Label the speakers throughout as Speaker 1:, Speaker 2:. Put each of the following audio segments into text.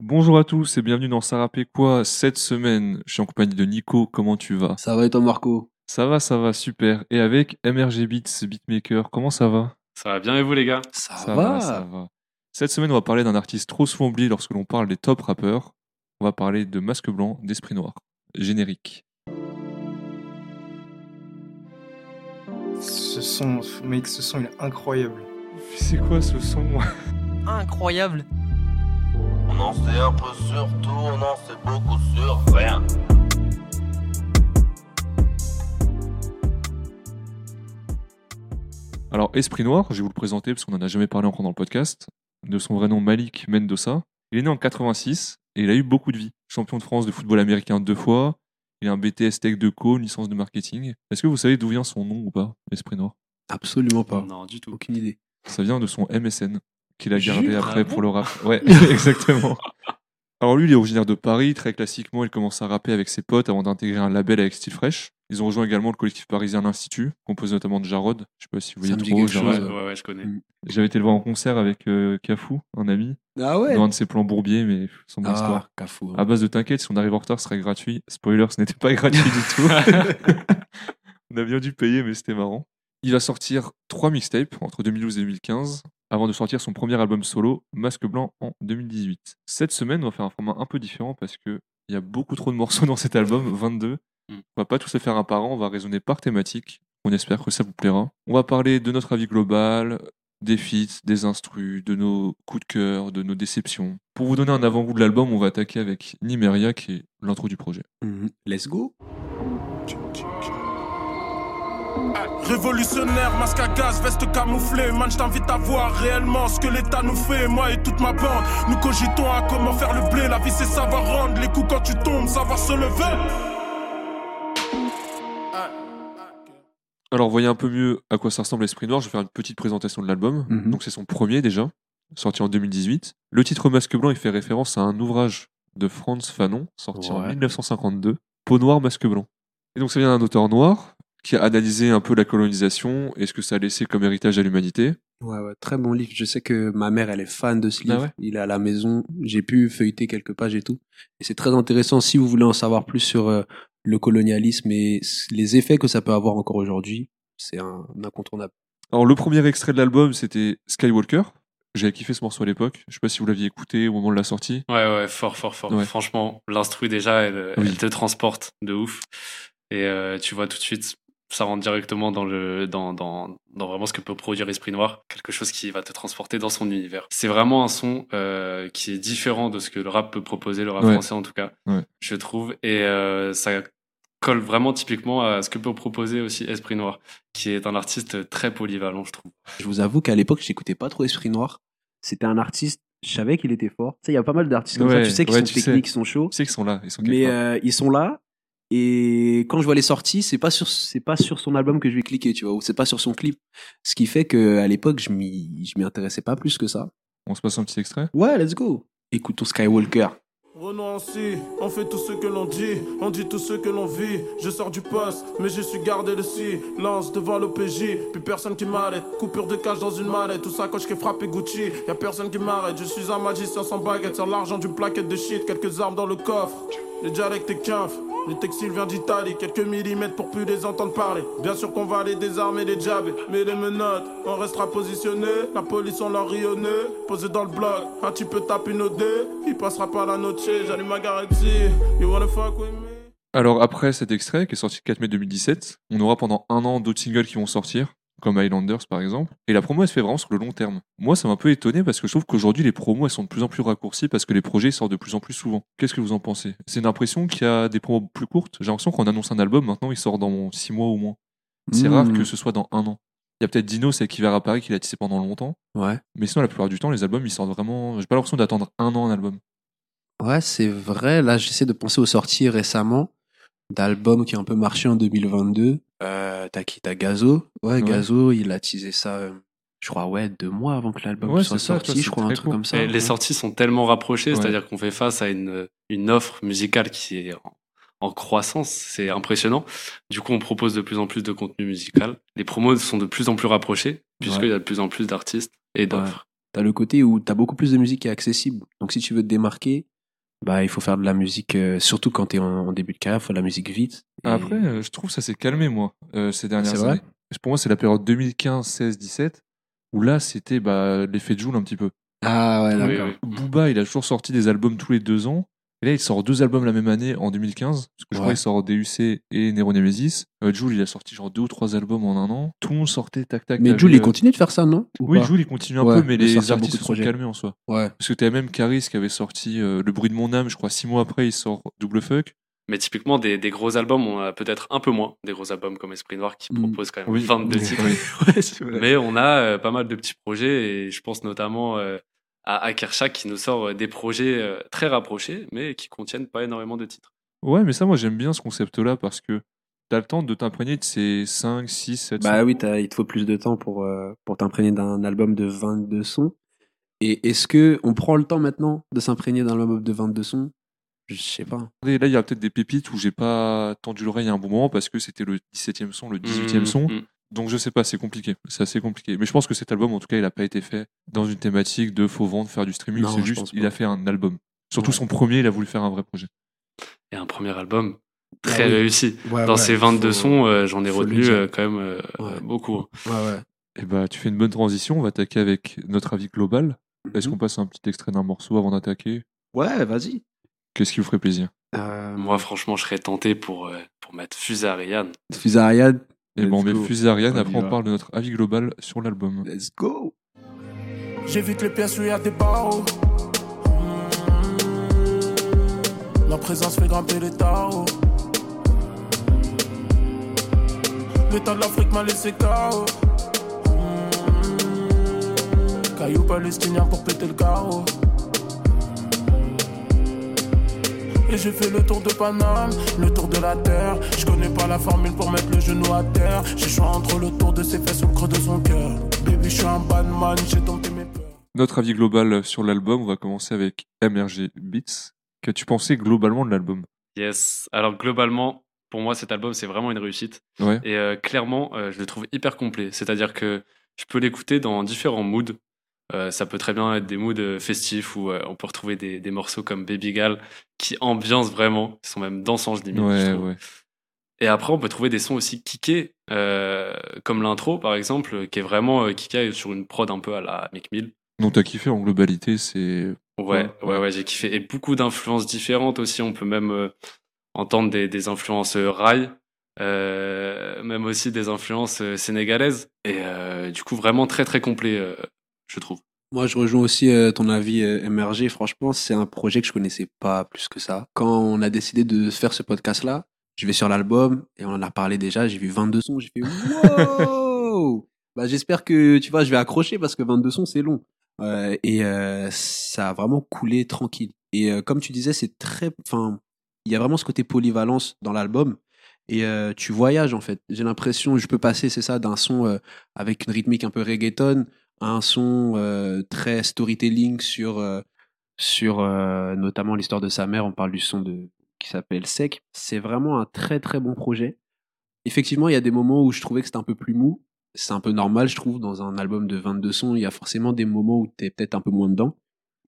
Speaker 1: Bonjour à tous et bienvenue dans rappelle quoi cette semaine? Je suis en compagnie de Nico, comment tu vas?
Speaker 2: Ça va et toi Marco?
Speaker 1: Ça va, ça va, super. Et avec MRG Beats Beatmaker, comment ça va?
Speaker 3: Ça va bien et vous les gars?
Speaker 2: Ça,
Speaker 1: Ça
Speaker 2: va,
Speaker 1: va, ça va. Cette semaine, on va parler d'un artiste trop souvent oublié lorsque l'on parle des top rappeurs. On va parler de Masque Blanc, d'Esprit Noir. Générique.
Speaker 4: Ce son, mec, ce son il est incroyable.
Speaker 1: C'est quoi ce son?
Speaker 5: Incroyable.
Speaker 6: On en sait un peu sur tout, on en sait beaucoup sur rien.
Speaker 1: Alors, Esprit Noir, je vais vous le présenter parce qu'on n'en a jamais parlé encore dans le podcast. De son vrai nom, Malik Mendoza. Il est né en 86 et il a eu beaucoup de vie. Champion de France de football américain deux fois. Il a un BTS Tech de Co, une licence de marketing. Est-ce que vous savez d'où vient son nom ou pas, Esprit Noir?
Speaker 2: Absolument pas.
Speaker 3: Non, du tout.
Speaker 2: Aucune idée.
Speaker 1: Ça vient de son MSN qu'il a gardé
Speaker 2: Jure
Speaker 1: après
Speaker 3: Ah
Speaker 1: pour le rap. Ouais, exactement. Alors lui, il est originaire de Paris. Très classiquement, il commence à rapper avec ses potes avant d'intégrer un label avec Style Fresh. Ils ont rejoint également le collectif parisien L'Institut, composé notamment de Jarod. Je sais pas si vous voyez trop Jarod.
Speaker 3: Ouais, ouais, ouais, je connais.
Speaker 2: Mm.
Speaker 1: J'avais été le voir en concert avec euh, Cafou, un ami,
Speaker 2: Ah ouais
Speaker 1: dans un de ses plans bourbiers, mais sans bonne histoire.
Speaker 2: Ah, cafou.
Speaker 1: À base de t'inquiète, si on arrive en retard, ce serait gratuit. Spoiler, ce n'était pas gratuit du tout. on a bien dû payer, mais c'était marrant. Il va sortir trois mixtapes entre 2012 et 2015, avant de sortir son premier album solo, Masque Blanc, en 2018. Cette semaine, on va faire un format un peu différent parce que il y a beaucoup trop de morceaux dans cet album, 22.
Speaker 3: Mm.
Speaker 1: On va pas tous les faire un par an, on va raisonner par thématique. On espère que ça vous plaira. On va parler de notre avis global, des feats, des instrus, de nos coups de cœur, de nos déceptions. Pour vous donner un avant-goût de l'album, on va attaquer avec Nimeria, qui est l'intro du projet.
Speaker 2: Mhm. Let's go.
Speaker 7: Révolutionnaire, masque à gaz, veste camouflée. Man, je t'invite à voir réellement ce que l'État nous fait. Moi et toute ma bande, nous cogitons à comment faire le blé. La vie, c'est savoir rendre les coups quand tu tombes, savoir se lever.
Speaker 1: Alors, vous voyez un peu mieux à quoi ça ressemble Esprit Noir. Je vais faire une petite présentation de l'album.
Speaker 2: Mhm.
Speaker 1: Donc, c'est son premier déjà, sorti en 2018. Le titre Masque Blanc, il fait référence à un ouvrage de Franz Fanon, sorti en
Speaker 2: Ouais.
Speaker 1: 1952, Peau noire, masque blanc. Et donc, ça vient d'un auteur noir qui a analysé un peu la colonisation et ce que ça a laissé comme héritage à l'humanité.
Speaker 2: Ouais, ouais, très bon livre. Je sais que ma mère, elle est fan de ce livre.
Speaker 1: Ah ouais
Speaker 2: Il est à la maison. J'ai pu feuilleter quelques pages et tout. Et c'est très intéressant si vous voulez en savoir plus sur euh, le colonialisme et les effets que ça peut avoir encore aujourd'hui. C'est un, un incontournable.
Speaker 1: Alors, le premier extrait de l'album, c'était Skywalker. J'avais kiffé ce morceau à l'époque. Je sais pas si vous l'aviez écouté au moment de la sortie.
Speaker 3: Ouais, ouais, fort, fort, fort.
Speaker 1: Ouais.
Speaker 3: Franchement, l'instru déjà, elle,
Speaker 1: Oui.
Speaker 3: elle te transporte de ouf. Et euh, tu vois tout de suite, ça rentre directement dans le, dans, dans, dans vraiment ce que peut produire Esprit Noir, quelque chose qui va te transporter dans son univers. C'est vraiment un son euh, qui est différent de ce que le rap peut proposer, le rap
Speaker 1: Ouais.
Speaker 3: français en tout cas,
Speaker 1: Ouais.
Speaker 3: je trouve. Et euh, ça colle vraiment typiquement à ce que peut proposer aussi Esprit Noir, qui est un artiste très polyvalent, je trouve.
Speaker 2: Je vous avoue qu'à l'époque, j'écoutais pas trop Esprit Noir. C'était un artiste, je savais qu'il était fort. Tu sais, il y a pas mal d'artistes comme
Speaker 1: Ouais,
Speaker 2: ça, tu sais, qui
Speaker 1: ouais,
Speaker 2: sont techniques, qui sont chauds.
Speaker 1: Tu sais qu'ils sont là. Ils sont
Speaker 2: Mais euh, ils sont là. Et quand je vois les sorties, c'est pas sur c'est pas sur son album que je vais cliquer, tu vois, ou c'est pas sur son clip. Ce qui fait que à l'époque, je m'y je m'y intéressais pas plus que ça.
Speaker 1: On se passe un petit extrait?
Speaker 2: Ouais, let's go. Écoutons Skywalker.
Speaker 7: Renonci, on fait tout ce que l'on dit, on dit tout ce que l'on vit. Je sors du poste, mais je suis gardé de silence devant l'OPJ. Plus personne qui m'arrête, coupure de cash dans une mallette. Tout ça quand je frappé Gucci, y a personne qui m'arrête. Je suis un magicien sans baguette, sur l'argent d'une plaquette de shit, quelques armes dans le coffre. Le dialecte est quinf, le textile vient d'Italie, quelques millimètres pour plus les entendre parler. Bien sûr qu'on va les désarmer, les jabber, mais les menottes, on restera positionné. La police, on leur rit au nez, posé dans le bloc. Un peu tape une OD, il passera par la noche,
Speaker 1: Alors après cet extrait qui est sorti le 4 mai 2017, on aura pendant un an d'autres singles qui vont sortir, comme Highlanders par exemple. Et la promo elle se fait vraiment sur le long terme. Moi ça m'a un peu étonné parce que je trouve qu'aujourd'hui les promos elles sont de plus en plus raccourcies parce que les projets sortent de plus en plus souvent. Qu'est-ce que vous en pensez? C'est une impression qu'il y a des promos plus courtes? J'ai l'impression qu'on annonce un album maintenant il sort dans 6 mois ou moins. C'est
Speaker 2: Mmh.
Speaker 1: rare que ce soit dans un an. Il y a peut-être Dino, c'est qui va Paris, qui l'a tissé pendant longtemps.
Speaker 2: Ouais.
Speaker 1: Mais sinon, la plupart du temps, les albums, ils sortent vraiment. J'ai pas l'impression d'attendre un an un album.
Speaker 2: Ouais, c'est vrai. Là, j'essaie de penser aux sorties récemment d'albums qui ont un peu marché en 2022. Euh, t'as qui? T'as Gazo? Ouais,
Speaker 1: Ouais.
Speaker 2: Gazo, il a teasé ça, euh, je crois, ouais, deux mois avant que l'album
Speaker 1: Ouais,
Speaker 2: soit
Speaker 1: ça,
Speaker 2: sorti, je crois, un truc comme ça.
Speaker 3: Et les sorties sont tellement rapprochées,
Speaker 1: Ouais.
Speaker 3: c'est-à-dire qu'on fait face à une, une offre musicale qui est en, en croissance, c'est impressionnant. Du coup, on propose de plus en plus de contenu musical. Les promos sont de plus en plus rapprochés, puisqu'il
Speaker 1: Ouais.
Speaker 3: y a de plus en plus d'artistes et d'offres.
Speaker 2: t'as le côté où t'as beaucoup plus de musique qui est accessible. Donc si tu veux te démarquer, bah il faut faire de la musique, euh, surtout quand t'es en, en début de carrière, faut de la musique vite. Et-
Speaker 1: Après, euh, je trouve que ça s'est calmé, moi, euh, ces dernières
Speaker 2: C'est vrai?
Speaker 1: années. Pour moi, c'est la période 2015, 16, 17, où là, c'était bah, l'effet de Joule un petit peu.
Speaker 2: Ah ouais, d'accord.
Speaker 1: Booba, il a toujours sorti des albums tous les deux ans. Et là, il sort deux albums la même année en 2015. Parce que je crois qu'il sort DUC et Nero Nemesis. Euh, Jul, il a sorti genre deux ou trois albums en un an. Tout le monde sortait tac tac.
Speaker 2: Mais
Speaker 1: T'avais,
Speaker 2: Jules, il continue de faire ça, non Ou
Speaker 1: Oui,
Speaker 2: pas
Speaker 1: Jul, il continue un
Speaker 2: Ouais,
Speaker 1: peu, mais les artistes se sont
Speaker 2: projets.
Speaker 1: calmés en soi.
Speaker 2: Ouais.
Speaker 1: Parce que t'as même Caris qui avait sorti euh, Le bruit de mon âme, je crois, six mois après, il sort Double Fuck.
Speaker 3: Mais typiquement, des, des gros albums, on a peut-être un peu moins des gros albums comme Esprit Noir qui
Speaker 2: Mm.
Speaker 3: proposent quand même
Speaker 1: Oui.
Speaker 3: 22
Speaker 1: Oui.
Speaker 3: titres.
Speaker 1: Oui. Ouais.
Speaker 3: Mais on a euh, pas mal de petits projets et je pense notamment euh, à Akershak qui nous sort euh, des projets euh, très rapprochés mais qui contiennent pas énormément de titres.
Speaker 1: Ouais, mais ça, moi, j'aime bien ce concept-là parce que t'as le temps de t'imprégner de ces 5, 6, 7
Speaker 2: Bah oui, t'as- il te faut plus de temps pour, euh, pour t'imprégner d'un album de 22 sons. Et est-ce que on prend le temps maintenant de s'imprégner d'un album de 22 sons? Je sais pas.
Speaker 1: Et là, il y a peut-être des pépites où j'ai pas tendu l'oreille à un bon moment parce que c'était le 17e son, le 18e
Speaker 3: Mm,
Speaker 1: son.
Speaker 3: mm.
Speaker 1: Donc je sais pas, c'est compliqué. C'est assez compliqué. Mais je pense que cet album, en tout cas, il a pas été fait dans une thématique de faut vendre, faire du streaming. C'est juste, il a fait un album. Surtout
Speaker 2: Ouais.
Speaker 1: son premier, il a voulu faire un vrai projet.
Speaker 3: Et un premier album très
Speaker 2: Ah oui.
Speaker 3: réussi.
Speaker 2: Ouais,
Speaker 3: Dans
Speaker 2: ouais,
Speaker 3: ces 22
Speaker 2: faut-
Speaker 3: sons, euh, j'en ai retenu euh, quand même euh,
Speaker 2: Ouais.
Speaker 3: beaucoup. hein.
Speaker 2: Ouais, ouais.
Speaker 1: Et bah, tu fais une bonne transition. On va attaquer avec notre avis global. Est-ce
Speaker 2: Mhm.
Speaker 1: qu'on passe un petit extrait d'un morceau avant d'attaquer?
Speaker 2: Ouais, vas-y.
Speaker 1: Qu'est-ce qui vous ferait plaisir?
Speaker 2: Euh,
Speaker 3: Moi, franchement, je serais tenté pour, euh, pour mettre Fusée Ariane.
Speaker 1: Et bon, on met
Speaker 2: go.
Speaker 1: Fusée Ariane.
Speaker 2: On
Speaker 1: Après, on parle de notre avis global sur l'album.
Speaker 2: let's go.
Speaker 7: J'évite les pièces où il y a des barreaux. Ma présence fait grimper les tarots. L'état de l'Afrique m'a laissé KO. Caillou palestinien pour péter le carreau. Et j'ai fait le tour de Paname, le tour de la terre. Je connais pas la formule pour mettre le genou à terre. J'ai choix entre le tour de ses fesses ou le creux de son cœur. Baby, je suis un bad man, j'ai dompté mes peurs.
Speaker 1: Notre avis global sur l'album, on va commencer avec MRG Beats. Qu'as-tu pensé globalement de l'album?
Speaker 3: Yes. Alors, globalement, pour moi, cet album, c'est vraiment une réussite.
Speaker 1: Ouais.
Speaker 3: Et euh, clairement, euh, je le trouve hyper complet. C'est-à-dire que je peux l'écouter dans différents moods. Euh, ça peut très bien être des moods euh, festifs où euh, on peut retrouver des, des morceaux comme Baby Gal qui ambiancent vraiment, qui sont même dansants, je
Speaker 1: Ouais, ouais.
Speaker 3: Et après, on peut trouver des sons aussi kickés, euh, comme l'intro par exemple, qui est vraiment kické sur une prod un peu à la Mick Mill.
Speaker 1: Donc t'as kiffé en globalité, c'est
Speaker 3: Ouais,
Speaker 1: Ouais,
Speaker 3: ouais, ouais, j'ai kiffé. Et beaucoup d'influences différentes aussi. On peut même entendre des, des influences rail, euh, même aussi des influences sénégalaises. Et euh, du coup, vraiment très, très complet, euh, je trouve.
Speaker 2: Moi, je rejoins aussi euh, ton avis euh, MRG. Franchement, c'est un projet que je connaissais pas plus que ça. Quand on a décidé de faire ce podcast-là, je vais sur l'album et on en a parlé déjà. J'ai vu 22 sons. J'ai fait wow. bah, j'espère que tu vois, je vais accrocher parce que 22 sons, c'est long. Euh, et euh, ça a vraiment coulé tranquille. Et comme tu disais, c'est très, enfin, il y a vraiment ce côté polyvalence dans l'album. Et tu voyages en fait. J'ai l'impression, je peux passer, c'est ça, d'un son avec une rythmique un peu reggaeton à un son euh, très storytelling sur euh, sur euh, notamment l'histoire de sa mère. On parle du son de qui s'appelle Sec. C'est vraiment un très très bon projet. Effectivement, il y a des moments où je trouvais que c'était un peu plus mou. C'est un peu normal, je trouve, dans un album de 22 sons. Il y a forcément des moments où tu es peut-être un peu moins dedans.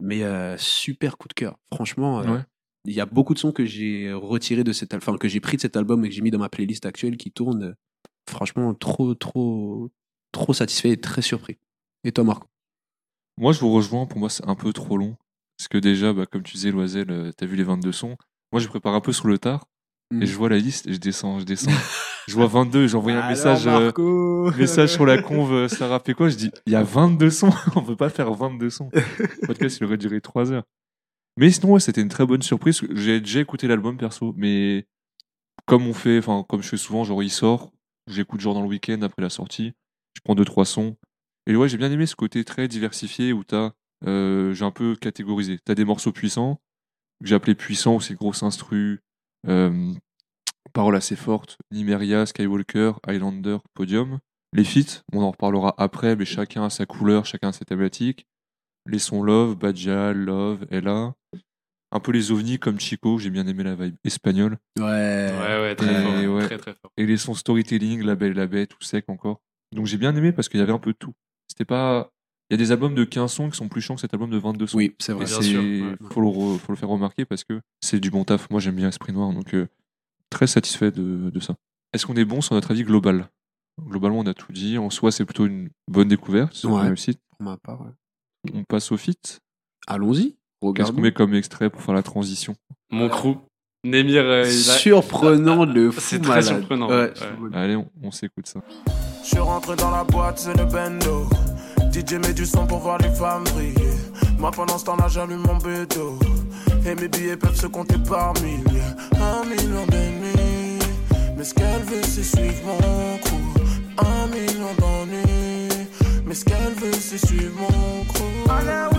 Speaker 2: Mais super coup de cœur. Franchement,
Speaker 1: Ouais.
Speaker 2: il y a beaucoup de sons que j'ai retirés de cet enfin que j'ai pris de cet album et que j'ai mis dans ma playlist actuelle qui tourne. Franchement, trop, trop, trop satisfait et très surpris. Et toi, Marco
Speaker 1: Moi, je vous rejoins. Pour moi, c'est un peu trop long. Parce que déjà, bah, comme tu disais, Loisel, euh, t'as vu les 22 sons. Moi, je prépare un peu sur le tard. Et je vois la liste et je descends, je descends. je vois 22 et j'envoie un message, euh, message sur la conve, ça rappelait quoi Je dis, il y a 22 sons. On peut pas faire 22 sons. Le podcast, il aurait duré 3 heures. Mais sinon, ouais, c'était une très bonne surprise. J'ai déjà écouté l'album perso, mais comme on fait, enfin, comme je fais souvent, genre, il sort, j'écoute genre dans le week-end après la sortie, je prends deux, trois sons. Et ouais, j'ai bien aimé ce côté très diversifié où t'as, euh, j'ai un peu catégorisé. T'as des morceaux puissants, que j'ai appelé puissants, où c'est grosse instru, euh, paroles assez fortes, Nimeria, Skywalker, Highlander, Podium. Les feats, on en reparlera après, mais chacun a sa couleur, chacun a sa thématique. Les sons Love, Badja, Love, Ella. Un peu les ovnis comme Chico, j'ai bien aimé la vibe espagnole.
Speaker 2: Ouais.
Speaker 3: Ouais, ouais, très
Speaker 1: et
Speaker 3: fort.
Speaker 1: ouais.
Speaker 3: Très, très fort.
Speaker 1: Et les sons storytelling, La Belle et la Bête, tout sec encore. Donc j'ai bien aimé parce qu'il y avait un peu de tout. C'était pas Il y a des albums de 15 sons qui sont plus chiants que cet album de 22 sons.
Speaker 2: Oui, c'est vrai.
Speaker 3: bien
Speaker 1: c'est-
Speaker 3: sûr, ouais.
Speaker 1: faut, le re- faut le faire remarquer parce que c'est du bon taf. Moi, j'aime bien Esprit Noir, donc euh, très satisfait de, de ça. Est-ce qu'on est bon sur notre avis global? Globalement, on a tout dit. En soi, c'est plutôt une bonne découverte, c'est une
Speaker 2: Ouais.
Speaker 1: réussite.
Speaker 2: Pour ma part, ouais.
Speaker 1: On passe au fit.
Speaker 2: Allons-y.
Speaker 1: Qu'est-ce qu'on met comme extrait pour faire la transition?
Speaker 3: Mon crew. Nemir, euh, il a-
Speaker 2: Surprenant de fou
Speaker 3: C'est très
Speaker 2: malade.
Speaker 3: surprenant,
Speaker 2: Ouais.
Speaker 1: Allez, on, on s'écoute ça.
Speaker 7: Je rentré dans la boîte, c'est le bendo. DJ met du son pour voir les femmes briller. Moi pendant ce temps-là, j'allume mon bédo. Et mes billets peuvent se compter par milliers. Un million d'ennemis. Mais ce qu'elle veut, c'est suivre mon crew. Un million d'ennuis. Mais ce qu'elle veut, c'est suivre mon crew.
Speaker 1: Alors,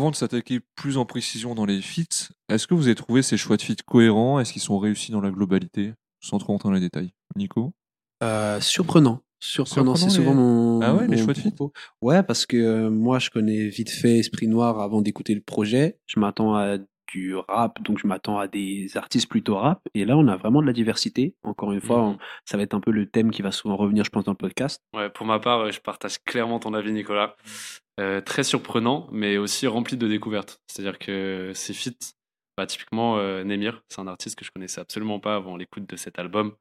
Speaker 1: avant de s'attaquer plus en précision dans les feats, est-ce que vous avez trouvé ces choix de feats cohérents? Est-ce qu'ils sont réussis dans la globalité? Sans trop rentrer dans les détails. Nico?
Speaker 2: Euh, surprenant. Surprenant, c'est souvent
Speaker 1: les-
Speaker 2: mon.
Speaker 1: Ah ouais, les
Speaker 2: mon
Speaker 1: choix de feat
Speaker 2: propos. Ouais, parce que euh, moi, je connais vite fait Esprit Noir avant d'écouter le projet. Je m'attends à du rap, donc je m'attends à des artistes plutôt rap. Et là, on a vraiment de la diversité. Encore une fois,
Speaker 3: Mhm.
Speaker 2: on- ça va être un peu le thème qui va souvent revenir, je pense, dans le podcast.
Speaker 3: Ouais, pour ma part, euh, je partage clairement ton avis, Nicolas. Euh, très surprenant, mais aussi rempli de découvertes. C'est-à-dire que ces feats, bah, typiquement euh, Nemir, c'est un artiste que je connaissais absolument pas avant l'écoute de cet album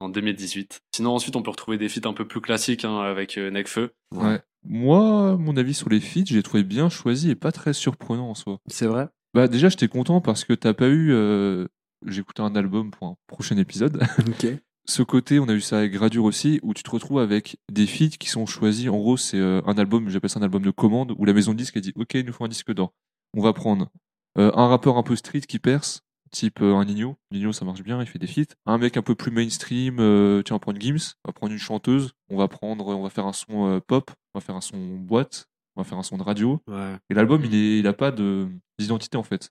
Speaker 3: en 2018. Sinon, ensuite, on peut retrouver des feats un peu plus classiques hein, avec euh, Nekfeu.
Speaker 1: Ouais. Moi, mon avis sur les feats, j'ai trouvé bien choisi et pas très surprenant en soi.
Speaker 2: C'est vrai
Speaker 1: Bah déjà, j'étais content parce que t'as pas eu... euh, J'ai écouté un album pour un prochain épisode.
Speaker 2: Ok.
Speaker 1: Ce côté, on a eu ça avec Gradure aussi, où tu te retrouves avec des feats qui sont choisis. En gros, c'est euh, un album, j'appelle ça un album de commande, où la maison de disque a dit Ok, il nous faut un disque d'or. On va prendre euh, un rappeur un peu street qui perce, type euh, un Nino. Nino, ça marche bien, il fait des feats. Un mec un peu plus mainstream, euh, tiens, on va prendre Gims, on va prendre une chanteuse, on va prendre, on va faire un son pop, on va faire un son boîte, on va faire un son de radio.
Speaker 2: Ouais.
Speaker 1: Et l'album, il, est, il a pas de- d'identité en fait.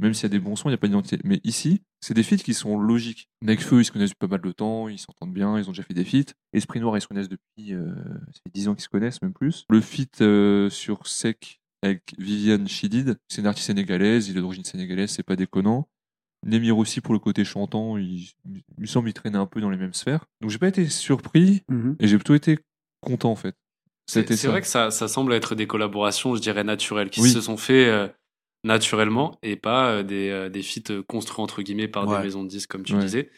Speaker 1: Même s'il y a des bons sons, il n'y a pas d'identité. Mais ici, c'est des feats qui sont logiques. Nekfeu, ils se connaissent depuis pas mal de temps, ils s'entendent bien, ils ont déjà fait des feats. Esprit Noir, ils se connaissent depuis euh, ça fait 10 ans qu'ils se connaissent, même plus. Le feat euh, sur Sec avec Viviane Chidid, c'est une artiste sénégalaise, il est d'origine sénégalaise, c'est pas déconnant. Nemir aussi, pour le côté chantant, il, il me semble qu'il traînait un peu dans les mêmes sphères. Donc j'ai pas été surpris,
Speaker 2: Mhm.
Speaker 1: et j'ai plutôt été content en fait.
Speaker 3: C'est
Speaker 1: C'était
Speaker 3: c'est
Speaker 1: ça.
Speaker 3: vrai que ça, ça semble être des collaborations, je dirais, naturelles, qui
Speaker 1: Oui.
Speaker 3: se sont faits euh, naturellement et pas euh, des, euh, des feats euh, construits, entre guillemets, par
Speaker 2: Ouais.
Speaker 3: des maisons de disques, comme tu
Speaker 1: Ouais.
Speaker 3: disais.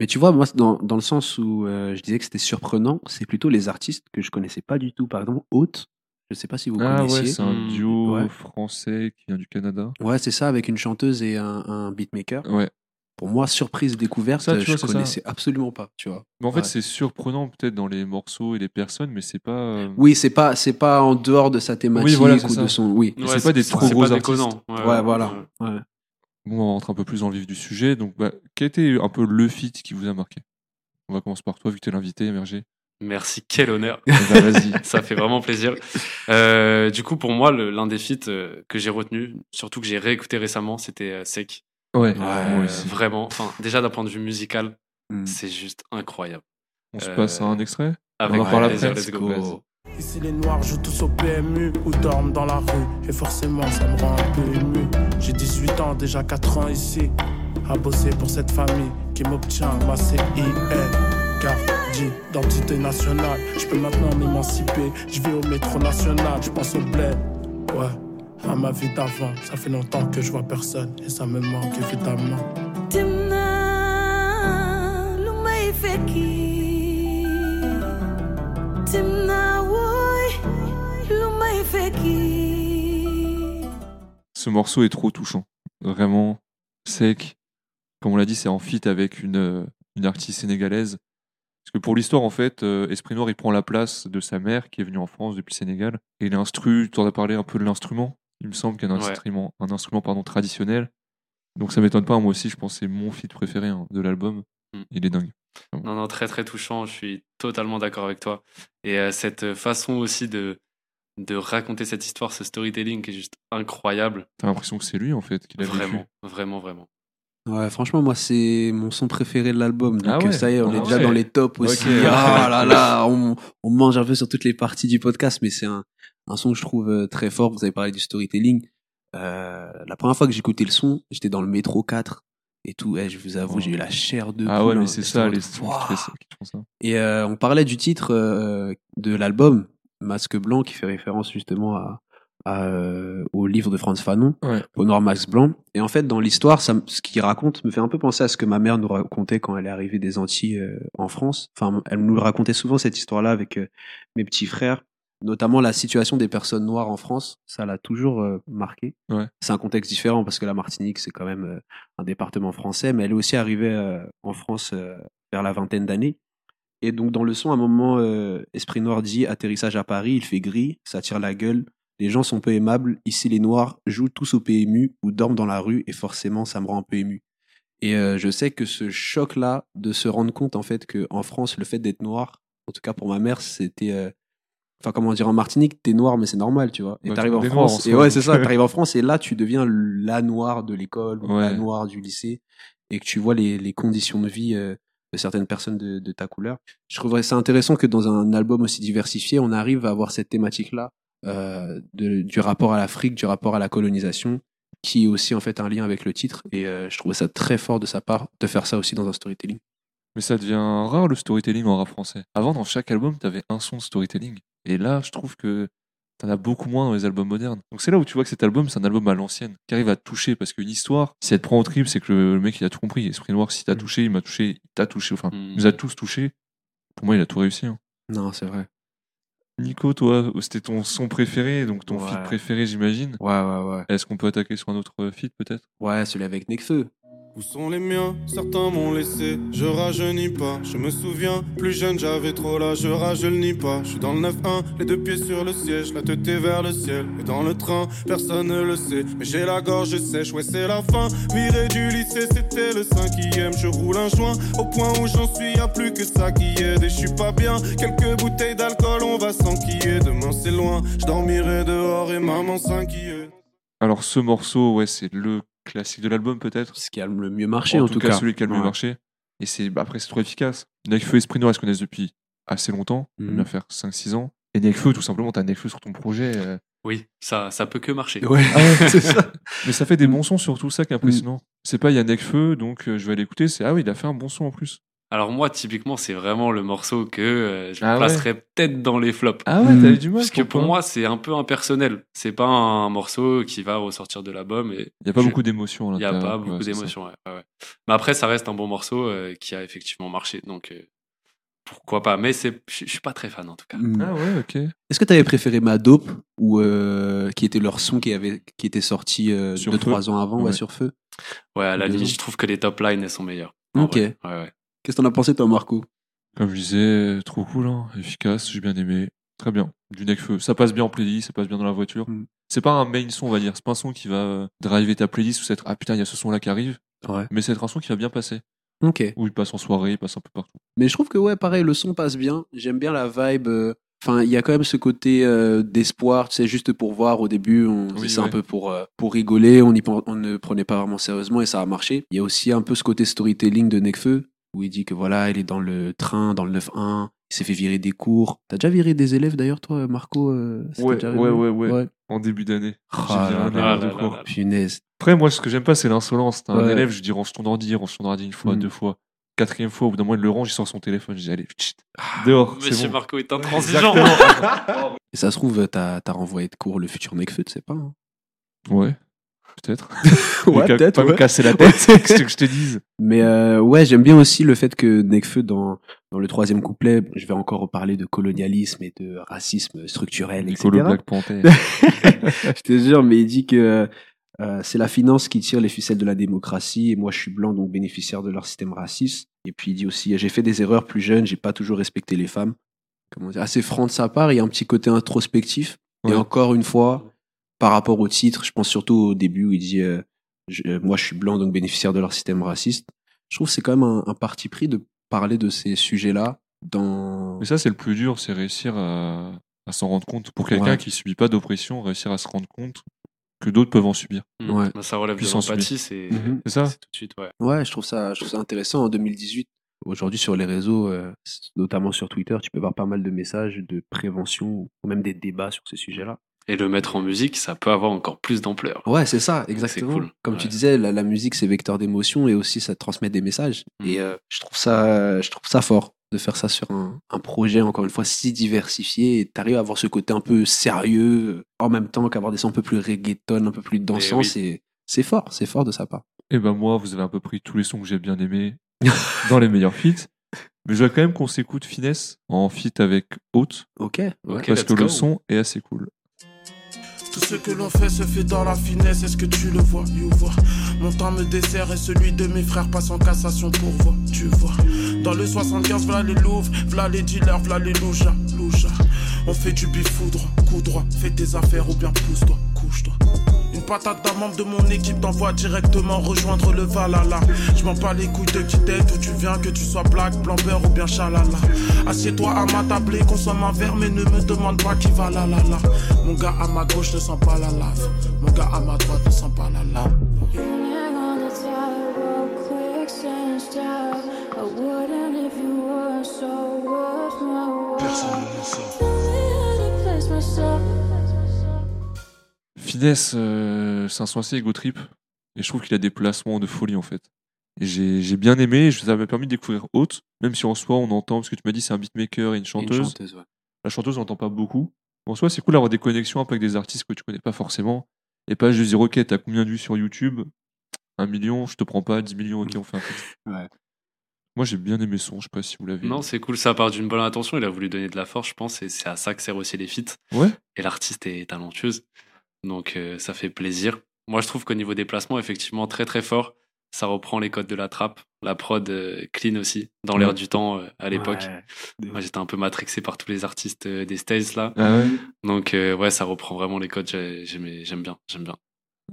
Speaker 2: Mais tu vois, moi, dans, dans le sens où euh, je disais que c'était surprenant, c'est plutôt les artistes que je connaissais pas du tout. Par exemple, Haute, je sais pas si vous
Speaker 1: Ah ouais,
Speaker 2: connaissiez.
Speaker 1: c'est un
Speaker 3: Hmm,
Speaker 1: duo
Speaker 2: ouais.
Speaker 1: français qui vient du Canada.
Speaker 2: Ouais, c'est ça, avec une chanteuse et un, un beatmaker.
Speaker 1: Ouais.
Speaker 2: Pour moi, surprise découverte,
Speaker 1: Ça, tu
Speaker 2: je
Speaker 1: vois, c'est ça.
Speaker 2: connaissais absolument pas, tu vois.
Speaker 1: Mais en fait,
Speaker 2: Ouais.
Speaker 1: c'est surprenant peut-être dans les morceaux et les personnes, mais c'est pas. euh,
Speaker 2: Oui, c'est pas, c'est pas en dehors de sa thématique
Speaker 1: Oui, voilà,
Speaker 2: ou
Speaker 1: ça.
Speaker 2: de son. Oui.
Speaker 1: c'est pas des trop
Speaker 3: c'est
Speaker 1: gros
Speaker 3: pas
Speaker 1: artistes.
Speaker 2: Ouais, voilà. Ouais.
Speaker 1: Bon, on va rentrer un peu plus dans le vif du sujet. Donc, bah, quel était un peu le feat qui vous a marqué? On va commencer par toi, vu que tu es l'invité, Emergé.
Speaker 3: Merci, quel honneur.
Speaker 1: Bah, Vas-y.
Speaker 3: Ça fait vraiment plaisir. Euh, du coup, pour moi, l'un des feats euh, que j'ai retenu, surtout que j'ai réécouté récemment, c'était Sek.
Speaker 1: Ouais,
Speaker 2: Ouais,
Speaker 1: moi
Speaker 3: Euh,
Speaker 1: aussi.
Speaker 3: vraiment, enfin, déjà d'un point de vue musical,
Speaker 2: Mm.
Speaker 3: c'est juste incroyable.
Speaker 1: On se
Speaker 3: euh,
Speaker 1: passe à un extrait
Speaker 3: Avec
Speaker 1: en parle après.
Speaker 3: let's go.
Speaker 7: Ici les noirs jouent tous au PMU ou dorment dans la rue Et forcément ça me rend un peu ému J'ai 18 ans, déjà 4 ans ici À bosser pour cette famille qui m'obtient ma CIL Car d'identité nationale Je peux maintenant m'émanciper Je vais au métro national, je pense au bled Ouais, à ma vie d'avant Ça fait longtemps que je vois personne Et ça me manque évidemment
Speaker 8: Timna Timna woy
Speaker 1: Ce morceau est trop touchant. Vraiment sec. Comme on l'a dit, c'est en feat avec une, euh, une artiste sénégalaise. Parce que pour l'histoire, en fait, euh, Esprit Noir, il prend la place de sa mère qui est venue en France depuis le Sénégal. Et l'instru, tu en as parlé un peu de l'instrument. Il me semble qu'il y a un
Speaker 3: Ouais.
Speaker 1: instrument, un instrument pardon, traditionnel. Donc ça m'étonne pas, moi aussi, je pense que c'est mon feat préféré hein, de l'album.
Speaker 3: Mm.
Speaker 1: Il est dingue.
Speaker 3: Non, non, très très touchant. Je suis totalement d'accord avec toi. Et euh, cette façon aussi de de raconter cette histoire, ce storytelling qui est juste incroyable.
Speaker 1: T'as l'impression que c'est lui, en fait, qu'il a vécu.
Speaker 3: Vraiment, vraiment, vraiment.
Speaker 2: Ouais, franchement, moi, c'est mon son préféré de l'album. Donc,
Speaker 1: Ah ouais.
Speaker 2: ça y est, on
Speaker 1: Ah
Speaker 2: est déjà
Speaker 1: ouais.
Speaker 2: dans les tops aussi.
Speaker 1: Ouais.
Speaker 2: Ah là là, on, on mange un peu sur toutes les parties du podcast, mais c'est un, un son que je trouve euh, très fort. Vous avez parlé du storytelling. Euh, la première fois que j'écoutais le son, j'étais dans le métro 4 et tout. Eh, je vous avoue,
Speaker 1: Oh.
Speaker 2: j'ai eu la chair de
Speaker 1: Ah
Speaker 2: poule,
Speaker 1: ouais,
Speaker 2: hein.
Speaker 1: mais c'est
Speaker 2: J'étais
Speaker 1: ça, les sons qui font ça.
Speaker 2: Et euh, on parlait du titre euh, de l'album, Masque Blanc, qui fait référence justement à, à, euh, au livre de Franz Fanon,
Speaker 1: Ouais.
Speaker 2: Au Noir Masque Blanc. Et en fait, dans l'histoire, ça, ce qu'il raconte me fait un peu penser à ce que ma mère nous racontait quand elle est arrivée des Antilles euh, en France. Enfin, elle nous racontait souvent cette histoire-là avec euh, mes petits frères, notamment la situation des personnes noires en France. Ça l'a toujours euh, marqué.
Speaker 1: Ouais.
Speaker 2: C'est un contexte différent parce que la Martinique, c'est quand même euh, un département français, mais elle est aussi arrivée euh, en France euh, vers la vingtaine d'années. Et donc, dans le son, à un moment, euh, Esprit Noir dit atterrissage à Paris, il fait gris, ça tire la gueule. Les gens sont peu aimables. Ici, les Noirs jouent tous au PMU ou dorment dans la rue, et forcément, ça me rend un peu ému. Et euh, je sais que ce choc-là, de se rendre compte, en fait, que en France, le fait d'être noir, en tout cas pour ma mère, c'était. euh, Enfin, comment dire, en Martinique, t'es noir, mais c'est normal, tu vois. Et
Speaker 1: Bah,
Speaker 2: t'arrives en France,
Speaker 1: en
Speaker 2: et ouais, c'est ça, t'arrives en France, et là, tu deviens la noire de l'école, ou la noire du lycée, et que tu vois les, les conditions de vie euh, de certaines personnes de, de ta couleur. Je trouverais ça intéressant que dans un album aussi diversifié, on arrive à avoir cette thématique-là euh, de- du rapport à l'Afrique, du rapport à la colonisation, qui est aussi en fait un lien avec le titre. Et euh, je trouvais ça très fort de sa part de faire ça aussi dans un storytelling.
Speaker 1: Mais ça devient rare le storytelling en rap français. Avant, dans chaque album, t'avais un son de storytelling. Et là, je trouve que t'en as beaucoup moins dans les albums modernes. Donc c'est là où tu vois que cet album, c'est un album à l'ancienne, qui arrive à te toucher. Parce qu'une histoire, si elle te prend au trip, c'est que le, le mec, il a tout compris. Esprit Noir, si t'a
Speaker 2: Mm.
Speaker 1: touché, il m'a touché, il t'a touché. Enfin,
Speaker 3: Mm.
Speaker 1: il nous a tous touchés. Pour moi, il a tout réussi. hein.
Speaker 2: Non, c'est vrai.
Speaker 1: Nico, toi, c'était ton son préféré, donc ton
Speaker 2: Ouais.
Speaker 1: feat préféré, j'imagine.
Speaker 2: Ouais, ouais, ouais.
Speaker 1: Est-ce qu'on peut attaquer sur un autre euh, feat, peut-être?
Speaker 2: Ouais, celui avec Nekfeu.
Speaker 7: Où sont les miens? Certains m'ont laissé, je rajeunis pas. Je me souviens, plus jeune j'avais trop là, je rajeunis pas. Je suis dans le 9-1, les deux pieds sur le siège, la tête est vers le ciel. Et dans le train, personne ne le sait, mais j'ai la gorge sèche, ouais c'est la fin. Viré du lycée, c'était le cinquième. Je roule un joint, au point où j'en suis, y a plus que ça qui aide. Et je suis pas bien, quelques bouteilles d'alcool, on va s'enquiller. Demain c'est loin, je dormirai dehors et maman s'inquiète.
Speaker 1: Alors, ce morceau, ouais, c'est le classique de l'album, peut-être.
Speaker 2: Ce qui a le mieux marché, en,
Speaker 1: en, tout cas, celui qui a le mieux
Speaker 2: Ouais.
Speaker 1: marché. Et c'est bah, après c'est trop efficace. Nekfeu et Esprit Noir ils se connaissent depuis assez longtemps, on
Speaker 2: Mhm.
Speaker 1: va faire 5-6 ans. Et Nekfeu, tout simplement, t'as Nekfeu sur ton projet. euh,
Speaker 3: Oui, ça, ça peut que marcher.
Speaker 2: Ouais, c'est ça.
Speaker 1: Mais ça fait des bons sons surtout, ça qui est
Speaker 2: Mm.
Speaker 1: impressionnant. C'est pas il y a Nekfeu, donc euh, je vais l'écouter. C'est ah oui, il a fait un bon son en plus.
Speaker 3: Alors moi, typiquement, c'est vraiment le morceau que euh, je
Speaker 1: Ah ouais.
Speaker 3: placerais peut-être dans les flops.
Speaker 1: Ah ouais, t'as eu du mal.
Speaker 3: Parce que pour moi, c'est un peu impersonnel. C'est pas un morceau qui va ressortir de l'album et
Speaker 1: il y a pas
Speaker 3: je-
Speaker 1: beaucoup d'émotions. à
Speaker 3: il y a pas
Speaker 1: ouais,
Speaker 3: beaucoup
Speaker 1: ça.
Speaker 3: d'émotions. ouais, ouais, ouais. Mais après, ça reste un bon morceau euh, qui a effectivement marché. Donc euh, pourquoi pas Mais je je suis pas très fan en tout cas.
Speaker 2: Mm.
Speaker 1: Ah ouais, ok.
Speaker 2: Est-ce que tu avais préféré Ma Dope ou euh, qui était leur son qui avait qui était sorti euh,
Speaker 1: Sur
Speaker 2: deux
Speaker 1: Feu.
Speaker 2: trois ans avant ouais.
Speaker 1: Ouais.
Speaker 2: sur feu?
Speaker 3: Ouais, à la limite, je trouve que les top lines elles sont meilleures.
Speaker 2: Ok.
Speaker 3: vrai. Ouais, ouais.
Speaker 2: Qu'est-ce que t'en as pensé toi Marco?
Speaker 1: Comme je disais, trop cool, hein, efficace, j'ai bien aimé. Très bien. Du Nekfeu. Ça passe bien en playlist, ça passe bien dans la voiture.
Speaker 2: Mm.
Speaker 1: C'est pas un main son, on va dire. C'est pas un son qui va euh, driver ta playlist ou s'être ah putain, il y a ce son là qui arrive.
Speaker 2: Ouais.
Speaker 1: Mais c'est un son qui va bien passer.
Speaker 2: Ok.
Speaker 1: Où il passe en soirée, il passe un peu partout.
Speaker 2: Mais je trouve que ouais, pareil, le son passe bien. J'aime bien la vibe. euh, Enfin, il y a quand même ce côté euh, d'espoir, tu sais, juste pour voir au début, on
Speaker 1: Oui,
Speaker 2: ça un peu pour euh, pour rigoler, on y on ne prenait pas vraiment sérieusement et ça a marché. Il y a aussi un peu ce côté storytelling de Nekfeu où il dit que voilà, il est dans le train, dans le 9-1, il s'est fait virer des cours. T'as déjà viré des élèves d'ailleurs, toi, Marco euh,
Speaker 1: Ouais,
Speaker 2: déjà
Speaker 1: ouais, ouais, ouais. En début d'année.
Speaker 2: Ah là là
Speaker 3: là.
Speaker 2: Punaise.
Speaker 1: Après, moi, ce que j'aime pas, c'est l'insolence. T'as un élève, je dis range ton ordi, range ton ordi une fois,
Speaker 2: Mm.
Speaker 1: deux fois. Quatrième fois, au bout d'un moment, il le range, il sort son téléphone. Je dis, allez, chut, dehors. c'est
Speaker 3: Monsieur
Speaker 1: bon.
Speaker 3: Marco est intransigeant.
Speaker 2: Et ça se trouve, t'as t'as renvoyé de cours le futur Nekfeu, tu sais pas. hein.
Speaker 1: ouais, peut-être.
Speaker 2: Ouais, peut-être,
Speaker 1: Pas me casser la tête, qu'est-ce que je te dise?
Speaker 2: Mais euh, ouais, j'aime bien aussi le fait que Nekfeu, dans, dans le troisième couplet, je vais encore reparler de colonialisme et de racisme structurel, etc.
Speaker 1: Black Panther.
Speaker 2: je te jure, mais il dit que euh, c'est la finance qui tire les ficelles de la démocratie et moi je suis blanc donc bénéficiaire de leur système raciste. Et puis il dit aussi j'ai fait des erreurs plus jeune, j'ai pas toujours respecté les femmes. Comment dire, assez franc de sa part, il y a un petit côté introspectif. Et encore une fois, par rapport au titre, je pense surtout au début où il dit euh, je- euh, moi je suis blanc donc bénéficiaire de leur système raciste. Je trouve que c'est quand même un, un parti pris de parler de ces sujets-là dans
Speaker 1: Mais ça, c'est le plus dur, c'est réussir à, à s'en rendre compte. Pour quelqu'un
Speaker 2: Ouais.
Speaker 1: qui subit pas d'oppression, réussir à se rendre compte que d'autres peuvent en subir.
Speaker 3: Mm.
Speaker 2: Ouais.
Speaker 3: Bah, ça relève de l'empathie, c'est
Speaker 2: Mhm.
Speaker 1: Ça
Speaker 3: tout de suite, ouais.
Speaker 2: Ouais, je trouve ça, je trouve ça intéressant en 2018. Aujourd'hui, sur les réseaux, euh, notamment sur Twitter, tu peux voir pas mal de messages de prévention ou même des débats sur ces sujets-là.
Speaker 3: Et le mettre en musique, ça peut avoir encore plus d'ampleur.
Speaker 2: Ouais, c'est ça, exactement.
Speaker 3: cool.
Speaker 2: Comme
Speaker 3: Ouais.
Speaker 2: tu disais, la, la musique, c'est vecteur d'émotion et aussi ça transmet des messages.
Speaker 3: Mhm.
Speaker 2: Et euh, je trouve ça, je trouve ça fort de faire ça sur un, un projet encore une fois si diversifié et t'arrives à avoir ce côté un peu sérieux euh, en même temps qu'avoir des sons un peu plus reggaeton, un peu plus dansants.
Speaker 3: oui.
Speaker 2: C'est, c'est fort, c'est fort de sa part.
Speaker 1: Et ben moi, vous avez un peu pris tous les sons que j'ai bien aimés dans les meilleurs feats. Mais je veux quand même qu'on s'écoute Finesse en feat avec Haute,
Speaker 2: Ok. ouais.
Speaker 3: Ok.
Speaker 1: parce que le son est assez cool.
Speaker 7: Tout ce que l'on fait se fait dans la finesse, est-ce que tu le vois, you vois. Mon temps me dessert et celui de mes frères passe en cassation pour voir, tu vois. Dans le 75, v'là les louvres, v'là les dealers, v'là les loujas, loujas On fait du bifoudre, coup droit, fais tes affaires ou bien pousse-toi, couche-toi patate d'un membre de mon équipe t'envoie directement rejoindre le Valhalla. Je m'en bats les couilles de qui t'es, d'où tu viens, que tu sois black, blanc, beurre ou bien chalala. Assieds-toi à ma table et consomme un verre, mais ne me demande pas qui va la la la. Mon gars à ma gauche ne sent pas la lave. Mon gars à ma droite ne sent pas la lave. Personne ne
Speaker 1: Finesse, euh, c'est un son assez ego trip. Et je trouve qu'il a des placements de folie en fait. Et j'ai j'ai bien aimé, je- ça m'a permis de découvrir Haute, même si en soi on entend, parce que tu m'as dit c'est un beatmaker et une
Speaker 2: Une
Speaker 1: chanteuse.
Speaker 2: ouais.
Speaker 1: La chanteuse, on n'entend pas beaucoup. En soi, c'est cool d'avoir des connexions un peu avec des artistes que tu connais pas forcément. Et pas juste dire, ok, t'as combien de vues sur YouTube? Un million, je te prends pas, 10 millions, ok, on fait un feat.
Speaker 2: Ouais.
Speaker 1: Moi, j'ai bien aimé son, je sais pas si vous l'avez.
Speaker 3: Non, c'est cool, ça part d'une bonne intention. Il a voulu donner de la force, je pense, et c'est à ça que servent aussi les feats.
Speaker 1: Ouais.
Speaker 3: Et l'artiste est talentueuse. Donc euh, ça fait plaisir. Moi, je trouve qu'au niveau des placements, effectivement, très très fort. Ça reprend les codes de la trappe. La prod euh, clean aussi, dans l'air du temps euh, à l'époque.
Speaker 2: Ouais.
Speaker 3: Moi, j'étais un peu matrixé par tous les artistes euh, des States là.
Speaker 1: Ah ouais?
Speaker 3: Donc euh, ouais, ça reprend vraiment les codes. J'aime bien, j'aime bien.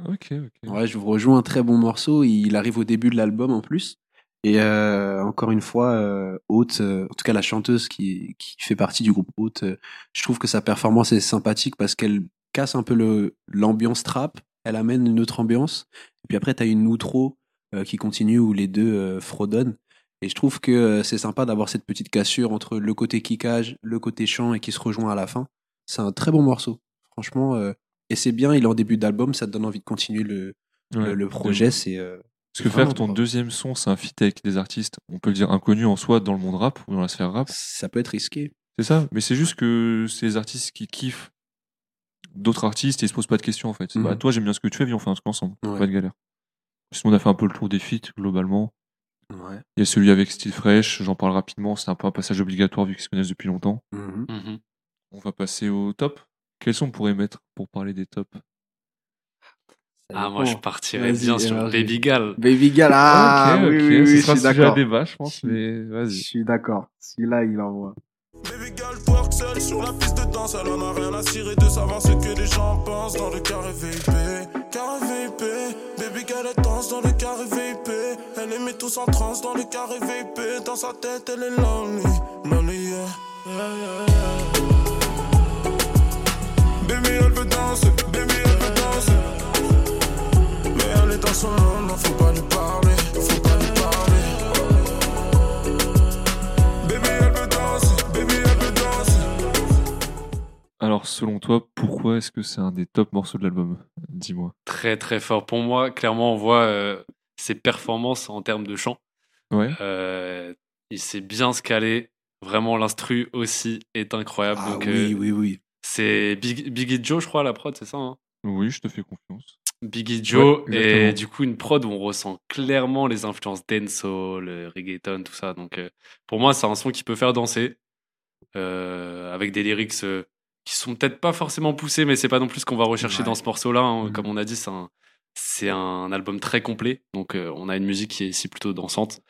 Speaker 1: Ok, ok.
Speaker 2: Ouais, je vous rejoins un très bon morceau. Il arrive au début de l'album en plus. Et euh, encore une fois, euh, Haute, euh, en tout cas la chanteuse qui, qui fait partie du groupe Haute, euh, je trouve que sa performance est sympathique parce qu'elle casse un peu le l'ambiance trap, elle amène une autre ambiance. Et puis après, tu as une outro euh, qui continue où les deux euh, fredonnent. Et je trouve que euh, c'est sympa d'avoir cette petite cassure entre le côté kickage, le côté chant et qui se rejoint à la fin. C'est un très bon morceau, franchement. euh, et c'est bien, il est en début d'album, ça te donne envie de continuer le,
Speaker 1: Ouais.
Speaker 2: le, le projet. C'est euh,
Speaker 1: Parce que faire ton deuxième son, c'est un feat avec des artistes, on peut le dire inconnus en soi dans le monde rap ou dans la sphère rap.
Speaker 2: ça peut être risqué.
Speaker 1: C'est ça, mais c'est juste que c'est les artistes qui kiffent d'autres artistes et ils se posent pas de questions en fait. Bah, toi, j'aime bien ce que tu fais, viens, on fait un truc ensemble.
Speaker 2: Ouais.
Speaker 1: Pas de galère. Sinon, on a fait un peu le tour des feats globalement.
Speaker 2: Ouais.
Speaker 1: Il y a celui avec Style Fresh, j'en parle rapidement, c'est un peu un passage obligatoire vu qu'ils se connaissent depuis longtemps.
Speaker 2: Mhm.
Speaker 3: Mhm.
Speaker 1: On va passer au top. Quels sont on pourrait mettre pour parler des tops?
Speaker 3: Ah, moi, je partirais bien sur. Baby Gal.
Speaker 2: Baby Gal, ah
Speaker 1: Ok,
Speaker 2: oui,
Speaker 1: ok,
Speaker 2: oui, oui,
Speaker 1: ce
Speaker 2: je
Speaker 1: sera
Speaker 2: suis d'accord.
Speaker 1: débat, je pense,
Speaker 2: Je-
Speaker 1: mais
Speaker 2: Je
Speaker 1: vas-y.
Speaker 2: suis d'accord. Celui-là, il envoie.
Speaker 7: Baby seule sur la piste de danse. Elle en a rien à cirer de savoir ce que les gens pensent. Dans le carré VIP Carré VIP Baby girl elle danse dans le carré VIP Elle les met tous en transe. Dans le carré VIP Dans sa tête elle est lonely Lonely yeah. Baby elle veut danser Baby elle veut danser. Mais elle est dans son monde Faut pas lui parler
Speaker 1: Alors, selon toi, pourquoi est-ce que c'est un des top morceaux de l'album? Dis-moi.
Speaker 3: Très très fort. Pour moi, clairement, on voit euh, ses performances en termes de chant.
Speaker 1: Ouais.
Speaker 3: Euh, il sait bien se caler. Vraiment, l'instru aussi est incroyable.
Speaker 2: Ah
Speaker 3: Donc,
Speaker 2: oui,
Speaker 3: euh,
Speaker 2: oui, oui.
Speaker 3: c'est Big- Biggie Joe, je crois, la prod, c'est ça hein?
Speaker 1: Oui, je te fais confiance.
Speaker 3: Biggie Joe
Speaker 1: Ouais,
Speaker 3: et du coup une prod où on ressent clairement les influences dancehall, reggaeton, tout ça. Donc euh, pour moi c'est un son qui peut faire danser euh, avec des lyrics euh, qui sont peut-être pas forcément poussés, mais c'est pas non plus ce qu'on va rechercher
Speaker 2: Ouais.
Speaker 3: dans ce morceau-là. hein.
Speaker 2: Mhm.
Speaker 3: Comme on a dit, c'est un c'est un album très complet, donc euh, on a une musique qui est ici plutôt dansante.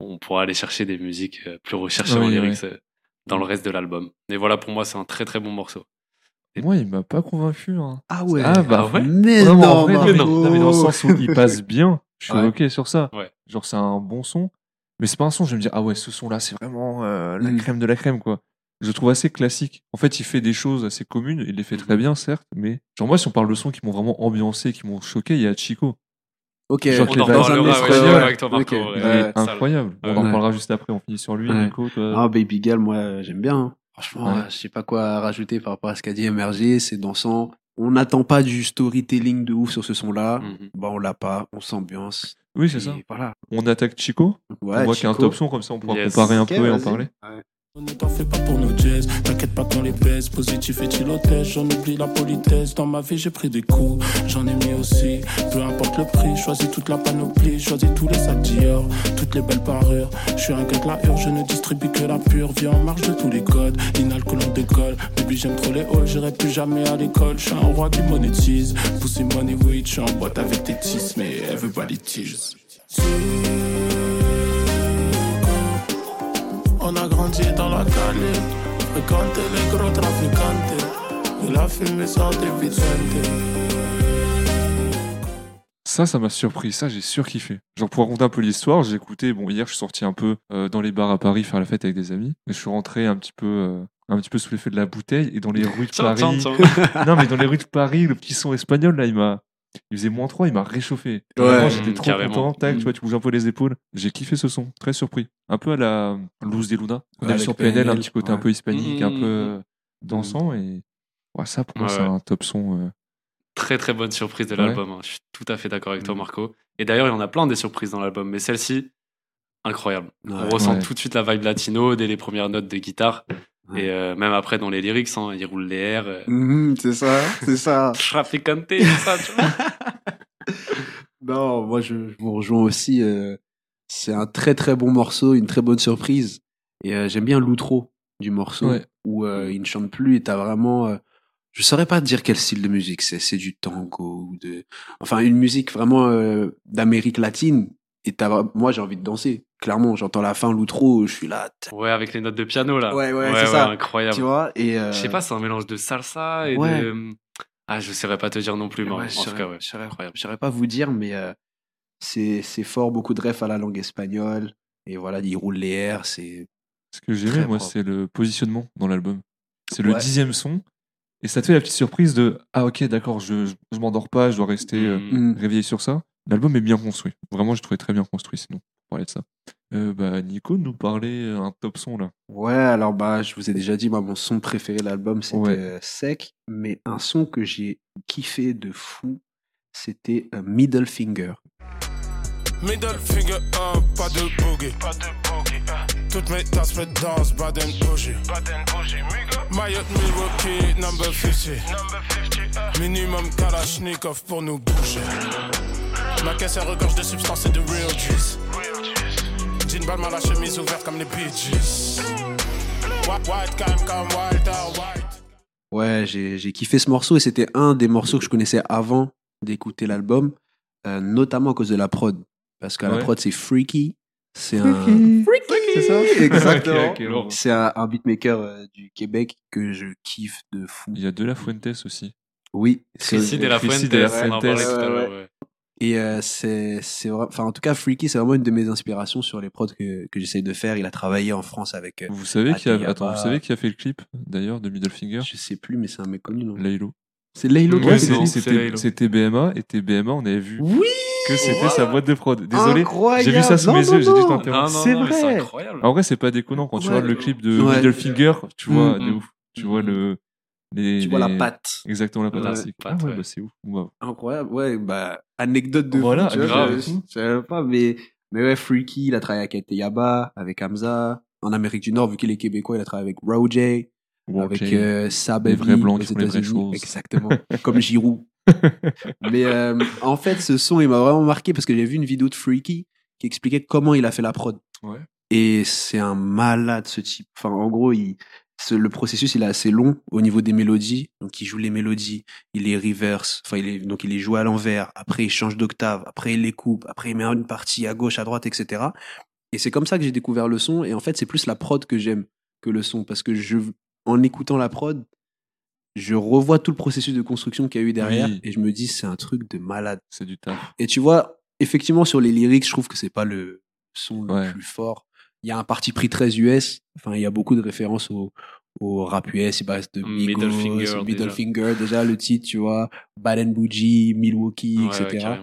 Speaker 3: On pourra aller chercher des musiques euh, plus recherchées
Speaker 1: Oui,
Speaker 3: en
Speaker 1: ouais.
Speaker 3: lyrics euh, dans le reste de l'album. Et voilà, pour moi, c'est un très très bon morceau. Et-
Speaker 1: Moi, il m'a pas convaincu. Hein.
Speaker 2: Ah ouais.
Speaker 1: Ah bah,
Speaker 3: Ah ouais
Speaker 2: Mais non,
Speaker 1: vrai,
Speaker 2: Margot.
Speaker 1: non, non, mais dans le sens où il passe bien, je suis
Speaker 2: Ouais.
Speaker 1: ok sur ça.
Speaker 3: Ouais.
Speaker 1: Genre, c'est un bon son. Mais c'est pas un son, je vais me dire, ah ouais, ce son-là, c'est vraiment euh, la
Speaker 2: Mm.
Speaker 1: crème de la crème, quoi. Je le trouve assez classique. En fait, il fait des choses assez communes, il les fait
Speaker 2: Mhm.
Speaker 1: très bien, certes, mais genre moi, si on parle de sons qui m'ont vraiment ambiancé, qui m'ont choqué, il y a Chico.
Speaker 2: Ok,
Speaker 1: Genre
Speaker 3: On en ouais,
Speaker 1: Ouais.
Speaker 3: ouais. Sale.
Speaker 1: incroyable. On en parlera juste après, on finit sur lui,
Speaker 2: Ouais.
Speaker 1: Nico, toi.
Speaker 2: Ah, Baby Girl, moi, j'aime bien. hein. Franchement,
Speaker 1: Ouais.
Speaker 2: je sais pas quoi rajouter par rapport à ce qu'a dit MRG. C'est dansant. On n'attend pas du storytelling de ouf sur ce son-là.
Speaker 3: Mhm.
Speaker 2: Bah, on l'a pas. On s'ambiance.
Speaker 1: Oui, c'est ça.
Speaker 2: Voilà.
Speaker 1: On attaque Chico.
Speaker 2: Ouais,
Speaker 1: on voit qu'il y a un top son, comme ça on pourra
Speaker 3: Yes.
Speaker 1: comparer un
Speaker 2: Ok,
Speaker 1: peu et en parler.
Speaker 7: Ne t'en fais pas pour nos jazz, t'inquiète pas qu'on les baise, positif et tilotège, j'en oublie la politesse, dans ma vie j'ai pris des coups, j'en ai mis aussi, peu importe le prix, choisis toute la panoplie, choisis tous les sacs toutes les belles parures, je suis un gars de la hure, je ne distribue que la pure, vie en marge de tous les codes, inalcool décolle, baby j'aime trop les halls, j'irai plus jamais à l'école, je suis un roi qui monétise, pussy money weed, je en boîte avec tes tis, mais everybody tease. La calle, fréquenté les gros trafiquantes. Et la fumée sort des Vicente.
Speaker 1: Ça, ça m'a surpris. Ça, j'ai surkiffé. Genre, pour raconter un peu l'histoire, j'ai écouté. Bon, hier, je suis sorti un peu euh, dans les bars à Paris faire la fête avec des amis. Et je suis rentré un petit peu, euh, un petit peu sous l'effet de la bouteille. Et dans les rues de Paris. non, mais dans les rues de Paris, le petit son espagnol, là, il m'a. Il faisait moins 3, il m'a réchauffé.
Speaker 2: Ouais.
Speaker 1: J'étais
Speaker 3: Mm,
Speaker 1: trop
Speaker 3: carrément.
Speaker 1: content. Tac, tu vois, tu bouges un peu les épaules. J'ai kiffé ce son. Très surpris. Un peu à la Luz de Luna. On
Speaker 2: Avec
Speaker 1: sur PNL un petit côté un
Speaker 2: ouais.
Speaker 1: peu hispanique, un
Speaker 3: Mm,
Speaker 1: peu euh, dansant. Et ouais, ça, pour moi,
Speaker 3: Ouais,
Speaker 1: c'est
Speaker 3: ouais.
Speaker 1: un top son. euh,
Speaker 3: Très très bonne surprise de
Speaker 1: Ouais.
Speaker 3: l'album. hein. Je suis tout à fait d'accord avec toi. Marco. Et d'ailleurs, il y en a plein des surprises dans l'album, mais celle-ci, incroyable.
Speaker 2: Ouais.
Speaker 3: On ressent
Speaker 1: Ouais.
Speaker 3: tout de suite la vibe latino dès les premières notes de guitare. Et euh, même après, dans les lyrics, hein, il roule les airs. Euh,
Speaker 2: Mhm, c'est ça, c'est ça.
Speaker 3: Traficante, tout ça, tu vois.
Speaker 2: Non, moi je, je vous rejoins aussi. euh, c'est un très très bon morceau, une très bonne surprise. Et euh, j'aime bien l'outro du morceau
Speaker 1: Ouais.
Speaker 2: où euh, il ne chante plus et t'as vraiment. euh, je saurais pas dire quel style de musique c'est. C'est du tango ou de. Enfin, une musique vraiment euh, d'Amérique latine. Et t'as, moi j'ai envie de danser. Clairement, j'entends la fin, l'outro, je suis là.
Speaker 3: Ouais, avec les notes de piano, là.
Speaker 2: Ouais, ouais, c'est ça.
Speaker 3: incroyable.
Speaker 2: Tu vois Et euh,
Speaker 3: Je sais pas, c'est un mélange de salsa et
Speaker 2: Ouais.
Speaker 3: de. Ah, je saurais pas te dire non plus, mais
Speaker 2: Ouais,
Speaker 3: en
Speaker 2: je
Speaker 3: tout
Speaker 2: saurais-
Speaker 3: cas, ouais. Incroyable.
Speaker 2: Je saurais pas vous dire, mais euh, c'est c'est fort, beaucoup de refs à la langue espagnole. Et voilà, il roule les airs, c'est.
Speaker 1: Ce que j'ai aimé, moi, c'est le positionnement dans l'album. C'est le
Speaker 2: Ouais.
Speaker 1: dixième son. Et ça te fait la petite surprise de Ah, ok, d'accord, je, je, je m'endors pas, je dois rester euh,
Speaker 3: Mhm.
Speaker 2: Mm.
Speaker 1: réveillé sur ça. L'album est bien construit. Vraiment, je trouvais très bien construit, sinon, parler de ça. Euh, bah, Nico nous parlait euh, un top son là.
Speaker 2: Ouais, alors bah, je vous ai déjà dit, moi, mon son préféré de l'album, c'était
Speaker 1: Ouais.
Speaker 2: euh, Sec. Mais un son que j'ai kiffé de fou, c'était euh, Middle Finger.
Speaker 7: Middle finger, un, pas de boogie. Pas de boogie. Toutes mes tasses me dansent, Baden bougie. Baden bougie, Mayotte, Milwaukee, number 50. Number 50. Minimum Kalashnikov pour nous bouger. Ma caisse elle regorge de substances et de real juice. Jean Balmain, la chemise ouverte comme les Gees. White, white, calme comme Walter White.
Speaker 2: Ouais, j'ai j'ai kiffé ce morceau et c'était un des morceaux que je connaissais avant d'écouter l'album, euh, notamment à cause de la prod. Parce que la
Speaker 1: Ouais.
Speaker 2: prod, c'est Freaky. C'est un.
Speaker 1: C'est ça
Speaker 2: Exactement.
Speaker 1: Ok, ok, bon.
Speaker 2: C'est un, un beatmaker euh, du Québec que je kiffe de fou.
Speaker 1: Il y a De La Fuentes aussi.
Speaker 2: Oui. c'est-
Speaker 3: Chrissy de la
Speaker 1: Chrissy
Speaker 3: Fuente,
Speaker 1: de la
Speaker 3: on en
Speaker 1: Fuente.
Speaker 3: parlait tout à
Speaker 2: Ouais,
Speaker 3: l'heure.
Speaker 2: ouais. Et euh, c'est, c'est enfin, en tout cas, Freaky, c'est vraiment une de mes inspirations sur les prods que, que j'essaye de faire. Il a travaillé en France avec, euh,
Speaker 1: Vous savez qui a,
Speaker 2: Attends,
Speaker 1: vous savez qui a fait le clip d'ailleurs de Middle Finger?
Speaker 2: Je sais plus, mais c'est un mec connu, non?
Speaker 1: Laylo.
Speaker 2: C'est Laylo qui
Speaker 3: Ouais,
Speaker 2: a fait
Speaker 1: C'était
Speaker 3: Laylo.
Speaker 1: c'était BMA et TBMA, on avait vu
Speaker 2: Oui
Speaker 1: que c'était sa boîte de prod. Désolé,
Speaker 2: Incroyable
Speaker 1: j'ai vu ça sous
Speaker 2: Non,
Speaker 1: mes
Speaker 2: non,
Speaker 1: yeux, j'ai interrompu.
Speaker 3: non,
Speaker 2: C'est vrai.
Speaker 3: incroyable.
Speaker 1: En vrai, c'est pas déconnant quand tu vois le clip de
Speaker 2: Ouais.
Speaker 1: Middle Finger, tu vois,
Speaker 3: Mm,
Speaker 1: de
Speaker 3: mm.
Speaker 1: ouf. Tu vois le. Les,
Speaker 2: Tu vois la
Speaker 1: les-
Speaker 2: patte.
Speaker 1: Exactement la patte
Speaker 3: La
Speaker 1: artistique.
Speaker 3: patte,
Speaker 1: Ah ouais,
Speaker 3: ouais.
Speaker 1: bah c'est ouf. Wow.
Speaker 2: Incroyable, ouais, bah, anecdote de
Speaker 1: Voilà,
Speaker 2: fou, tu vois,
Speaker 3: grave.
Speaker 2: je, je savais pas, mais, mais ouais, Freaky, il a travaillé avec Yaba, avec Hamza. En Amérique du Nord, vu qu'il est québécois, il a travaillé avec Roger,
Speaker 1: Wow,
Speaker 2: avec euh, Sababy
Speaker 1: Les vrais blancs
Speaker 2: aux
Speaker 1: qui font les vraies
Speaker 2: États-Unis.
Speaker 1: choses.
Speaker 2: Exactement. Comme Giroud. mais euh, en fait, ce son, il m'a vraiment marqué parce que j'ai vu une vidéo de Freaky qui expliquait comment il a fait la prod.
Speaker 1: Ouais.
Speaker 2: Et c'est un malade, ce type. Enfin, en gros, il, le processus, il est assez long au niveau des mélodies. Donc, il joue les mélodies, il les reverse. Enfin, il est, donc, il les joue à l'envers. Après, il change d'octave. Après, il les coupe. Après, il met une partie à gauche, à droite, etc. Et c'est comme ça que j'ai découvert le son. Et en fait, c'est plus la prod que j'aime que le son. Parce que je, en écoutant la prod, je revois tout le processus de construction qu'il y a eu derrière.
Speaker 1: Oui.
Speaker 2: Et je me dis, c'est un truc de malade.
Speaker 1: C'est du taf.
Speaker 2: Et tu vois, effectivement, sur les lyrics, je trouve que c'est pas le son le plus fort. Il y a un parti pris très US. Enfin, il y a beaucoup de références au, au rap US, il passe de Migos,
Speaker 3: Middle Finger,
Speaker 2: Middle
Speaker 3: déjà.
Speaker 2: Finger, déjà le titre, tu vois, Bad and Bougie, Milwaukee,
Speaker 3: Ouais,
Speaker 2: etc.
Speaker 3: ouais.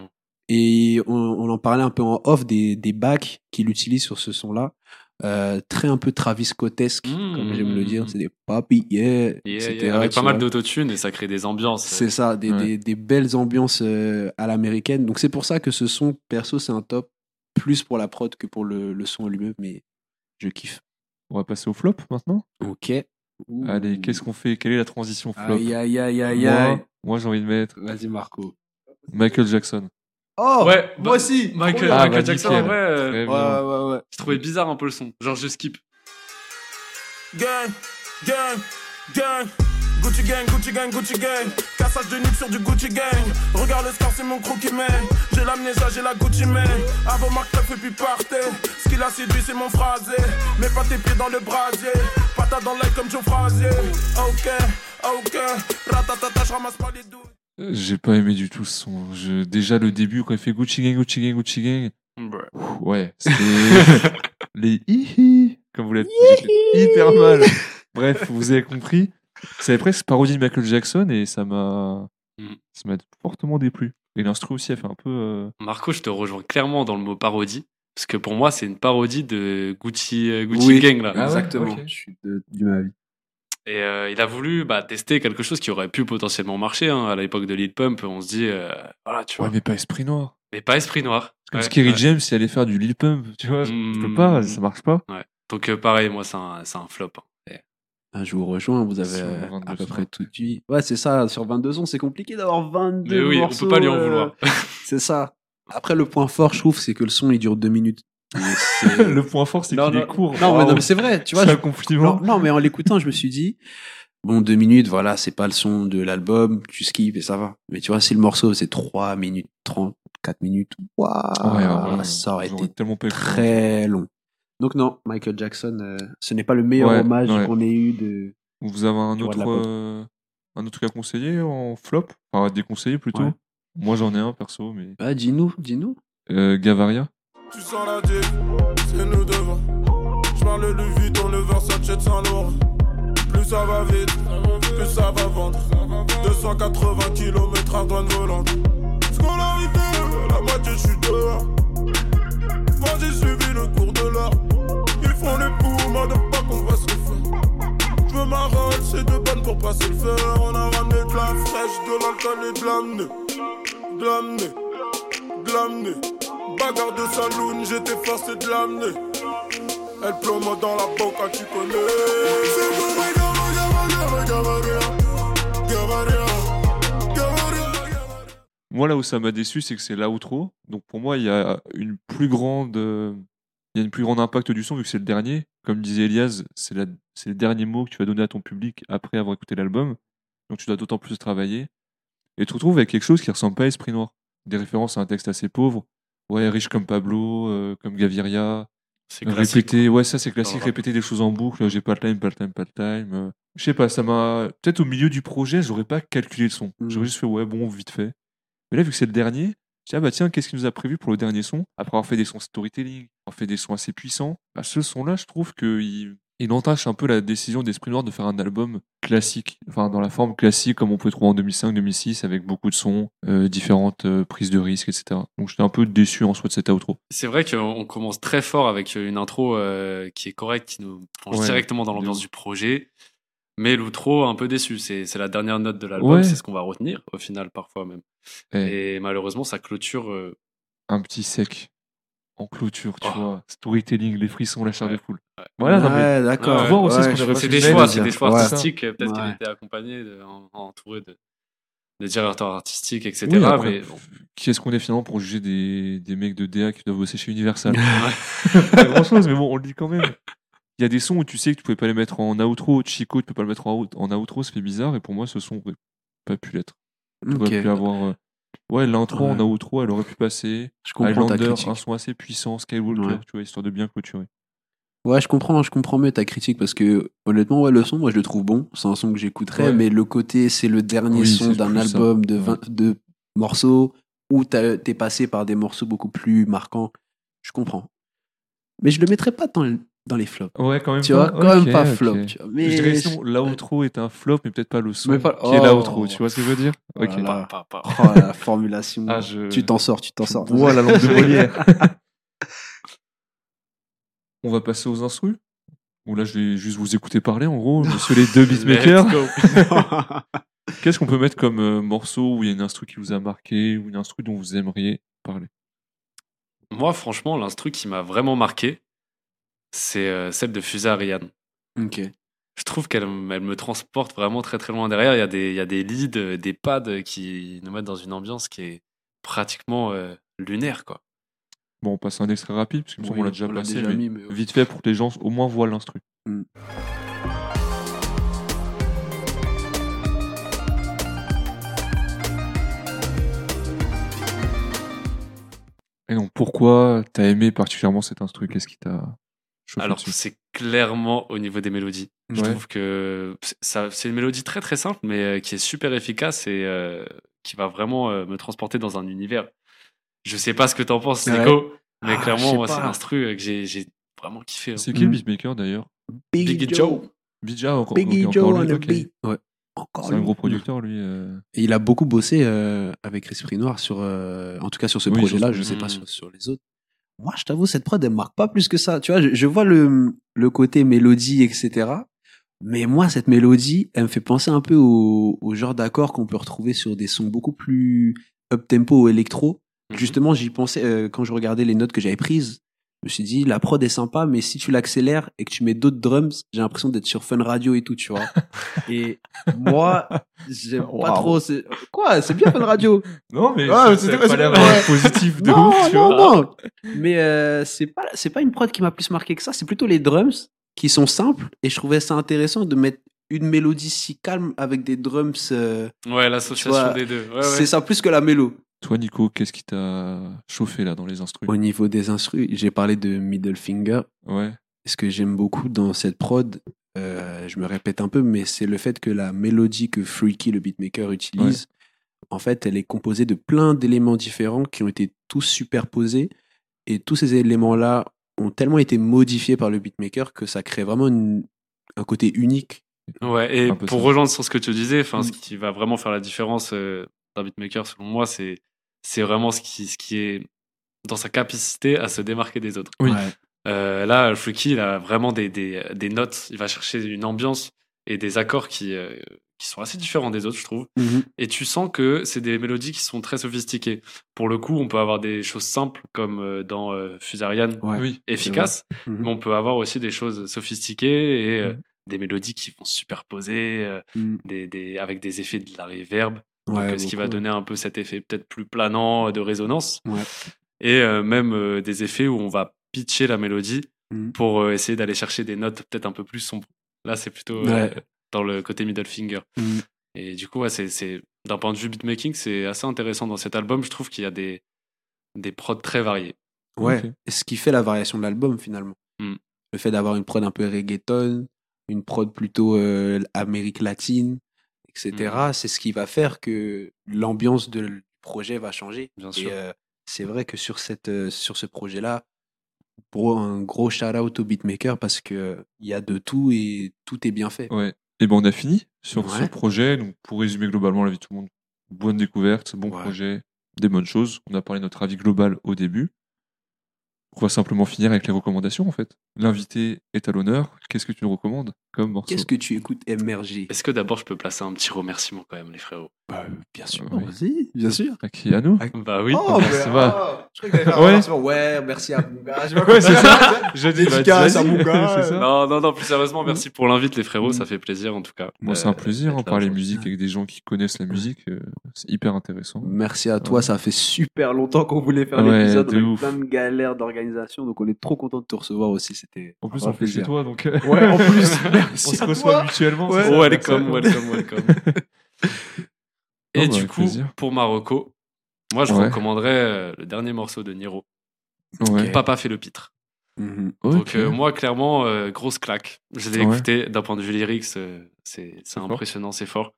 Speaker 2: Et on, on en parlait un peu en off des, des backs qu'il utilise sur ce son-là. Euh, très un peu Travis Scottesque,
Speaker 3: Mm,
Speaker 2: comme j'aime le dire. C'est des papi, yeah,
Speaker 3: Yeah,
Speaker 2: etc.
Speaker 3: yeah, avec pas mal
Speaker 2: vois.
Speaker 3: d'autotune et ça crée des ambiances.
Speaker 2: C'est ça, des,
Speaker 1: Ouais.
Speaker 2: des, des belles ambiances euh, à l'américaine. Donc c'est pour ça que ce son, perso, c'est un top. Plus pour la prod que pour le, le son lui-même, mais je kiffe.
Speaker 1: On va passer au flop maintenant?
Speaker 2: Ok. Ouh.
Speaker 1: Allez, qu'est-ce qu'on fait? Quelle est la transition flop?
Speaker 2: Aïe, aïe, aïe, aïe, aïe.
Speaker 1: moi, moi j'ai envie de mettre
Speaker 2: Vas-y, Marco.
Speaker 1: Michael Jackson.
Speaker 2: Oh
Speaker 3: Ouais, bah,
Speaker 2: Moi aussi
Speaker 3: Michael,
Speaker 1: Ah,
Speaker 3: Michael
Speaker 1: bah,
Speaker 3: Jackson,
Speaker 1: nickel.
Speaker 3: en vrai, euh,
Speaker 2: Ouais,
Speaker 1: bien.
Speaker 2: ouais, ouais, ouais.
Speaker 3: je trouvais bizarre un peu le son. Genre, je skip.
Speaker 7: Gang, gang, gang. Gucci gang, Gucci gang, Gucci gang. Cassage de nuque sur du Gucci gang. Regarde le score, c'est mon crew qui mène. J'ai l'amnésia, j'ai la Gucci man. Avant Marc et puis partez. Ce qui l'a séduit, c'est mon phrasé. Mets pas tes pieds dans le brasier. Patate dans l'œil comme Joe Frazier. Ok, ok. Ratatata, je ramasse pas les douilles.
Speaker 1: Euh, J'ai pas aimé du tout ce son. Je- Déjà le début quand il fait Gucci Gang, Gucci Gang, Gucci Gang. Pff, Ouais, c'était les hihi, comme vous l'avez dit, hyper mal. Bref, vous avez compris. Avait presque parodie de Michael Jackson et ça m'a
Speaker 3: Mm.
Speaker 1: ça m'a fortement déplu. Et l'instru aussi a fait un peu. euh,
Speaker 3: Marco, je te rejoins clairement dans le mot parodie. Parce que pour moi, c'est une parodie de Gucci, euh, Gucci
Speaker 2: Oui.
Speaker 3: Gang. Là.
Speaker 1: Ah ouais,
Speaker 2: Exactement. Je suis de- du même avis.
Speaker 3: Et euh, il a voulu bah, tester quelque chose qui aurait pu potentiellement marcher. hein. À l'époque de Lil Pump, on se dit, euh, voilà, tu vois.
Speaker 1: Ouais, mais pas Esprit Noir.
Speaker 3: Mais pas Esprit Noir.
Speaker 1: Comme
Speaker 3: Ouais,
Speaker 1: Scary
Speaker 3: ouais.
Speaker 1: James, il allait faire du Lil Pump, tu vois. Je
Speaker 3: Mm.
Speaker 1: peux pas, ça marche pas.
Speaker 3: Donc euh, pareil, moi, c'est un, c'est un flop. hein.
Speaker 2: Ah, je vous rejoins, vous avez euh,
Speaker 1: 22
Speaker 2: à peu près tout dit. Ouais, c'est ça, sur 22 ans, c'est compliqué d'avoir 22
Speaker 3: Mais oui, on
Speaker 2: morceaux.
Speaker 3: peut pas lui en
Speaker 2: euh,
Speaker 3: vouloir.
Speaker 2: C'est ça. Après, le point fort, je trouve, c'est que le son, il dure deux minutes.
Speaker 1: Le point fort, c'est qu'il
Speaker 2: non.
Speaker 1: est court.
Speaker 2: Non, mais,
Speaker 1: Waouh.
Speaker 2: non, mais c'est vrai, tu vois.
Speaker 1: c'est un compliment.
Speaker 2: Non, non, mais en l'écoutant, je me suis dit, bon, deux minutes, voilà, c'est pas le son de l'album, tu skips et ça va. Mais tu vois, si le morceau, c'est 3 minutes 30, 4 minutes, waouh,
Speaker 1: Ouais, vrai,
Speaker 2: ça aurait été
Speaker 1: tellement
Speaker 2: très long. Donc non, Michael Jackson, euh, ce n'est pas le meilleur
Speaker 1: Ouais,
Speaker 2: hommage
Speaker 1: ouais.
Speaker 2: qu'on ait eu de...
Speaker 1: Vous avez un autre, euh, un autre cas conseillé en flop? Enfin, à déconseiller plutôt?
Speaker 2: Ouais.
Speaker 1: Moi, j'en ai un perso, mais.
Speaker 2: Ah, dis-nous, dis-nous.
Speaker 1: Euh, Gavaria.
Speaker 7: Tu sens la c'est nous devant. Je parle le Louis Vuitton, le Versace de Saint-Laurent. Plus ça va vite, plus ça va vendre. 280 km à douane volante. Scolarité, la moitié je suis dehors. Moi j'ai suivi le cours de l'art. Ils font les moi de pas qu'on va se faire. Je veux ma rolle, c'est de bonne pour passer le fer. On a ramené de la fraîche, de l'alcool et de l'amener. De l'amener, de l'amener. Bagarre de saloon, j'étais forcé de l'amener. Elle plombe dans la boca, tu connais.
Speaker 1: Moi, là où ça m'a déçu, c'est que c'est l'outro. Donc, pour moi, il y a une plus grande. euh, Il y a une plus grande impact du son vu que c'est le dernier. Comme disait Elias, c'est le dernier mot que tu vas donner à ton public après avoir écouté l'album. Donc tu dois d'autant plus travailler. Et tu te retrouves avec quelque chose qui ressemble pas à Esprit Noir. Des références à un texte assez pauvre. Ouais, riche comme Pablo, euh, comme Gaviria.
Speaker 3: C'est classique.
Speaker 1: Répéter, ouais, ça c'est classique, répéter des choses en boucle. J'ai pas le time, pas le time, pas le time. euh. Je sais pas, ça m'a. Peut-être au milieu du projet, j'aurais pas calculé le son.
Speaker 2: Mhm.
Speaker 1: J'aurais juste fait, ouais, bon, vite fait. Mais là, vu que c'est le dernier, je dis, ah bah tiens, qu'est-ce qu'il nous a prévu pour le dernier son? Après avoir fait des sons storytelling, avoir fait des sons assez puissants, bah, ce son-là, je trouve qu'il il entache un peu la décision d'Esprit Noir de faire un album classique, enfin dans la forme classique comme on peut trouver en 2005-2006 avec beaucoup de sons, euh, différentes euh, prises de risques, etc. Donc j'étais un peu déçu en soi de cet outro.
Speaker 3: C'est vrai qu'on commence très fort avec une intro euh, qui est correcte, qui nous plonge
Speaker 1: Ouais,
Speaker 3: directement dans l'ambiance du projet. Mais l'outro, un peu déçu. C'est c'est la dernière note de l'album,
Speaker 1: Ouais.
Speaker 3: c'est ce qu'on va retenir, au final, parfois même. Et malheureusement, ça clôture. euh,
Speaker 1: un petit sec en clôture, tu
Speaker 3: Oh.
Speaker 1: vois. Storytelling, les frissons, la chair
Speaker 3: Ouais.
Speaker 1: de foule.
Speaker 3: Ouais.
Speaker 1: Voilà,
Speaker 2: d'accord.
Speaker 3: Ouais,
Speaker 1: voir aussi ce qu'on
Speaker 2: je
Speaker 1: a
Speaker 2: vois
Speaker 1: reçu
Speaker 3: C'est des choix, c'est des choix
Speaker 2: Ouais.
Speaker 3: artistiques. Peut-être qu'il était accompagné, de- en- entouré de, de directeurs artistiques, etc.
Speaker 1: Oui, après,
Speaker 3: mais bon.
Speaker 1: qui est-ce qu'on est finalement pour juger des, des mecs de DA qui doivent bosser chez Universal? Pas grand chose, mais bon, on le dit quand même. Il y a des sons où tu sais que tu pouvais pas les mettre en outro. Chico, tu peux pas le mettre en, out- en outro, ça fait bizarre. Et pour moi, ce son aurait pas pu l'être. Tu aurais pu avoir. euh, Ouais, l'intro en outro, elle aurait pu passer.
Speaker 2: Je comprends
Speaker 1: Highlander, un son assez puissant. Skywalker,
Speaker 2: Ouais.
Speaker 1: tu vois, histoire de bien clôturer.
Speaker 2: Ouais, je comprends, je comprends mieux ta critique parce que honnêtement, ouais, le son, moi je le trouve bon. C'est un son que j'écouterais,
Speaker 1: Ouais.
Speaker 2: mais le côté, c'est le dernier
Speaker 1: Oui,
Speaker 2: son d'un
Speaker 1: ça.
Speaker 2: album de
Speaker 1: Ouais.
Speaker 2: 22 morceaux où t'es passé par des morceaux beaucoup plus marquants. Je comprends. Mais je le mettrais pas tant, dans les flops.
Speaker 1: Ouais, quand même
Speaker 2: Tu
Speaker 1: pas.
Speaker 2: vois, quand même pas flop. Tu vois. Mais
Speaker 1: Je dirais sinon, l'outro est un flop, mais peut-être pas le son
Speaker 2: Mais pas-
Speaker 1: qui est
Speaker 2: Oh.
Speaker 1: l'outro. Tu vois ce que je veux dire?
Speaker 2: Oh
Speaker 1: Ok.
Speaker 2: là là.
Speaker 3: Pas, pas, pas.
Speaker 2: Oh, la formulation.
Speaker 1: Ah, je-
Speaker 2: Tu t'en sors, tu t'en sors.
Speaker 1: Bois la lampe de Molière. On va passer aux instrus? Ou là, je vais juste vous écouter parler, en gros, monsieur les deux beatmakers. Qu'est-ce qu'on peut mettre comme euh, morceau où il y a une instru qui vous a marqué ou une instru dont vous aimeriez parler?
Speaker 3: Moi, franchement, l'instru qui m'a vraiment marqué, c'est euh, celle de Fusée Ariane.
Speaker 2: ok.
Speaker 3: Je trouve qu'elle elle me transporte vraiment très très loin derrière. Il y a des, il y a des leads, euh, des pads qui nous mettent dans une ambiance qui est pratiquement euh, lunaire, quoi.
Speaker 1: Bon, on passe un extrait rapide, parce que
Speaker 2: Oui,
Speaker 1: on l'a déjà
Speaker 2: on l'a
Speaker 1: passé,
Speaker 2: déjà
Speaker 1: mais
Speaker 2: mis, mais ouais.
Speaker 1: vite fait pour que les gens au moins voient l'instru.
Speaker 2: Mm.
Speaker 1: Et donc, pourquoi t'as aimé particulièrement cet instru? Qu'est-ce qui t'a
Speaker 3: Alors, c'est clairement au niveau des mélodies. Je
Speaker 1: Ouais.
Speaker 3: trouve que c'est- ça, c'est une mélodie très très simple, mais euh, qui est super efficace et euh, qui va vraiment euh, me transporter dans un univers. Je sais pas ce que t'en penses,
Speaker 2: Ouais.
Speaker 3: Nico, mais
Speaker 2: Ah,
Speaker 3: clairement, moi, c'est l'instru euh, que j'ai vraiment kiffé. hein.
Speaker 1: C'est qui le beatmaker d'ailleurs?
Speaker 3: Biggie Joe.
Speaker 1: Bija, encore,
Speaker 2: Biggie
Speaker 1: ok,
Speaker 2: Joe
Speaker 1: lui,
Speaker 2: the
Speaker 1: ok.
Speaker 2: beat. Ouais.
Speaker 1: C'est un gros producteur, lui. euh.
Speaker 2: Et il a beaucoup bossé euh, avec Esprit Noir sur, euh, en tout cas sur ce
Speaker 1: Oui,
Speaker 2: projet-là. Je sais pas
Speaker 3: Mm.
Speaker 2: sur, sur les autres. Moi, je t'avoue, cette prod, elle marque pas plus que ça. Tu vois, je, je vois le, le côté mélodie, etc. Mais moi, cette mélodie, elle me fait penser un peu au, au genre d'accords qu'on peut retrouver sur des sons beaucoup plus up-tempo ou électro.
Speaker 3: Mhm.
Speaker 2: Justement, j'y pensais euh, quand je regardais les notes que j'avais prises. Je me suis dit, la prod est sympa, mais si tu l'accélères et que tu mets d'autres drums, j'ai l'impression d'être sur Fun Radio et tout, tu vois. et moi, j'aime pas
Speaker 1: Waouh.
Speaker 2: trop. c'est- Quoi C'est bien Fun Radio.
Speaker 1: Non, mais
Speaker 2: Ah, c'était-
Speaker 1: pas l'air
Speaker 2: ouais.
Speaker 1: positif de
Speaker 2: non,
Speaker 1: ouf, tu
Speaker 2: non,
Speaker 1: vois.
Speaker 2: non. Mais euh, c'est pas, c'est pas une prod qui m'a plus marqué que ça. C'est plutôt les drums qui sont simples. Et je trouvais ça intéressant de mettre une mélodie si calme avec des drums. euh,
Speaker 3: Ouais, l'association des deux. Ouais, ouais.
Speaker 2: C'est ça plus que la mélo.
Speaker 1: Toi, Nico, qu'est-ce qui t'a chauffé là dans les instrus?
Speaker 2: Au niveau des instrus, j'ai parlé de Middle Finger.
Speaker 1: Ouais.
Speaker 2: Ce que j'aime beaucoup dans cette prod, euh, je me répète un peu, mais c'est le fait que la mélodie que Freaky, le beatmaker, utilise, en fait, elle est composée de plein d'éléments différents qui ont été tous superposés. Et tous ces éléments-là ont tellement été modifiés par le beatmaker que ça crée vraiment une- un côté unique.
Speaker 3: Ouais, et pour
Speaker 1: ça.
Speaker 3: rejoindre sur ce que tu disais, enfin,
Speaker 2: Mm.
Speaker 3: ce qui va vraiment faire la différence euh, d'un beatmaker, selon moi, c'est c'est vraiment ce qui, ce qui est dans sa capacité à se démarquer des autres.
Speaker 1: Oui.
Speaker 3: Euh, là, Freaky, il a vraiment des, des, des notes, il va chercher une ambiance et des accords qui, euh, qui sont assez différents des autres, je trouve.
Speaker 2: Mhm.
Speaker 3: Et tu sens que c'est des mélodies qui sont très sophistiquées. Pour le coup, on peut avoir des choses simples comme euh, dans euh, Fusarian,
Speaker 2: Ouais.
Speaker 1: Oui.
Speaker 3: efficaces,
Speaker 2: Mhm.
Speaker 3: mais on peut avoir aussi des choses sophistiquées et euh,
Speaker 1: Mhm.
Speaker 3: des mélodies qui vont se superposer euh,
Speaker 2: Mhm.
Speaker 3: des, des, avec des effets de la reverb, donc,
Speaker 2: Ouais,
Speaker 3: euh, ce qui va donner un peu cet effet peut-être plus planant de résonance,
Speaker 2: Ouais.
Speaker 3: et euh, même euh, des effets où on va pitcher la mélodie
Speaker 2: Mhm.
Speaker 3: pour euh, essayer d'aller chercher des notes peut-être un peu plus sombres. Là, c'est plutôt euh, dans le côté middle finger.
Speaker 2: Mhm.
Speaker 3: Et du coup, ouais, c'est, c'est, d'un point de vue beatmaking, c'est assez intéressant dans cet album. Je trouve qu'il y a des, des prods très variés.
Speaker 2: Ouais. Et ce qui fait la variation de l'album finalement.
Speaker 3: Mm.
Speaker 2: Le fait d'avoir une prod un peu reggaeton, une prod plutôt euh, Amérique latine, etc.
Speaker 3: Mm.
Speaker 2: C'est ce qui va faire que l'ambiance de le projet va changer.
Speaker 3: Bien
Speaker 2: Et
Speaker 3: sûr.
Speaker 2: euh, c'est vrai que sur, cette, euh, sur ce projet-là, pour un gros shout-out au beatmaker parce que euh, il y a de tout et tout est bien fait.
Speaker 1: Ouais. Et ben on a fini sur ce projet. Donc pour résumer globalement la vie de tout le monde, bonne découverte, bon
Speaker 2: Ouais.
Speaker 1: projet, des bonnes choses. On a parlé de notre avis global au début. On va simplement finir avec les recommandations en fait. L'invité est à l'honneur. Qu'est-ce que tu nous recommandes? Comme morceau
Speaker 2: Qu'est-ce que tu écoutes MRG
Speaker 3: Est-ce que d'abord je peux placer un petit remerciement quand même, les frérots?
Speaker 2: Bah, Bien sûr,
Speaker 1: Oui.
Speaker 2: vas-y, bien sûr.
Speaker 1: À qui? À nous?
Speaker 3: Bah oui.
Speaker 2: Oh,
Speaker 1: bah, va.
Speaker 2: ah, je crois que faire un
Speaker 1: Ouais.
Speaker 2: remerciement. Ouais, merci à Bouga. Je
Speaker 1: Ouais, c'est ça. Je dis
Speaker 2: Dédicace
Speaker 1: vas-y,
Speaker 2: à
Speaker 1: ça.
Speaker 3: Non, non, non, plus sérieusement, merci pour l'invite, les frérots. Ça fait plaisir en tout cas.
Speaker 1: Moi, c'est
Speaker 3: Euh,
Speaker 1: un plaisir, hein,
Speaker 3: d'être là
Speaker 1: parler musique avec des gens qui connaissent la musique, euh, c'est hyper intéressant.
Speaker 2: Merci à toi, ça fait super longtemps qu'on voulait faire l'épisode.
Speaker 1: de
Speaker 2: On a plein de galères d'organisation, donc on est trop content de te recevoir aussi. C'était
Speaker 1: En plus,
Speaker 2: un
Speaker 1: on fait chez
Speaker 2: plaisir.
Speaker 1: toi, donc
Speaker 2: Ouais, en plus,
Speaker 1: on
Speaker 2: merci
Speaker 1: se
Speaker 2: à
Speaker 1: reçoit
Speaker 2: toi.
Speaker 1: mutuellement.
Speaker 2: Ouais.
Speaker 3: welcome, welcome, welcome. Et
Speaker 1: bah,
Speaker 3: du coup,
Speaker 1: plaisir.
Speaker 3: pour Marocco, moi je
Speaker 1: Ouais.
Speaker 3: recommanderais euh, le dernier morceau de Niro,
Speaker 1: Ouais.
Speaker 3: Papa fait le pitre.
Speaker 2: Mhm.
Speaker 3: Donc euh, moi clairement euh, grosse claque. Je l'ai
Speaker 1: Ouais.
Speaker 3: écouté d'un point de vue lyrics, euh, c'est impressionnant, c'est fort.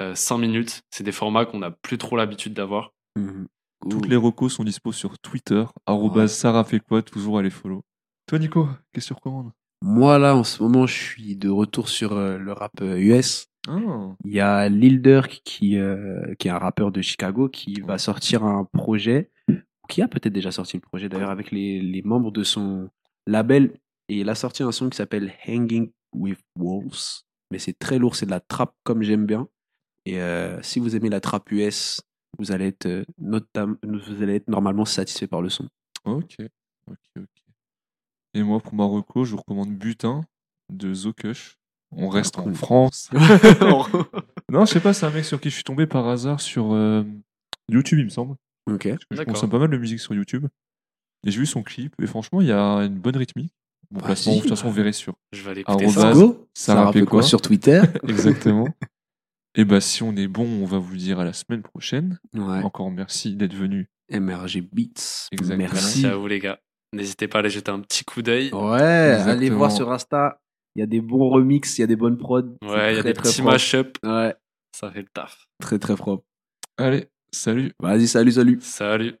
Speaker 3: Euh, 5 minutes, c'est des formats qu'on n'a plus trop l'habitude d'avoir.
Speaker 2: Mhm.
Speaker 1: Toutes
Speaker 2: Ouh.
Speaker 1: les recos sont dispo sur Twitter, arrobas Sarah fait quoi, toujours à les follow. Toi, Nico, qu'est-ce que tu recommandes?
Speaker 2: Moi, là, en ce moment, je suis de retour sur euh, le rap euh, US.
Speaker 1: Ah,
Speaker 2: Il y a Lil Durk qui, euh, qui est un rappeur de Chicago qui va sortir un projet, qui a peut-être déjà sorti le projet d'ailleurs avec les, les membres de son label. Et il a sorti un son qui s'appelle Hanging with Wolves. Mais c'est très lourd, c'est de la trap comme j'aime bien. Et euh, si vous aimez la trap US, vous allez être, euh, notam- vous allez être normalement satisfait par le son.
Speaker 1: ok. Ok, ok. Et moi, pour Marocco, je vous recommande Butin de Zokush. On reste en
Speaker 2: cool.
Speaker 1: France. non, je sais pas, c'est un mec sur qui je suis tombé par hasard sur euh, YouTube, il me semble.
Speaker 2: ok.
Speaker 1: Je consomme pas mal de musique sur YouTube. Et j'ai vu son clip, et franchement, il y a une bonne rythmique. Bon placement, de toute façon,
Speaker 2: bah.
Speaker 1: vous verrez sur.
Speaker 3: Je vais aller écouter ça.
Speaker 2: Go.
Speaker 1: ça
Speaker 2: Ça
Speaker 1: rappelle
Speaker 2: quoi
Speaker 1: quoi
Speaker 2: sur Twitter
Speaker 1: Exactement. et bah, si on est bon, on va vous dire à la semaine prochaine.
Speaker 2: Ouais.
Speaker 1: Encore merci d'être venu.
Speaker 2: MRG Beats.
Speaker 1: Exactement.
Speaker 2: Merci.
Speaker 3: Merci à vous, les gars. N'hésitez pas à aller jeter un petit coup d'œil.
Speaker 2: Ouais, allez voir sur Insta. Il y a des bons remixes, il y a des bonnes prods.
Speaker 3: Ouais, il y a des petits
Speaker 2: propre.
Speaker 3: mash-up.
Speaker 2: Ouais,
Speaker 3: Ça fait le taf.
Speaker 2: très très propre.
Speaker 1: Allez, salut
Speaker 2: Vas-y, salut, salut.
Speaker 3: Salut.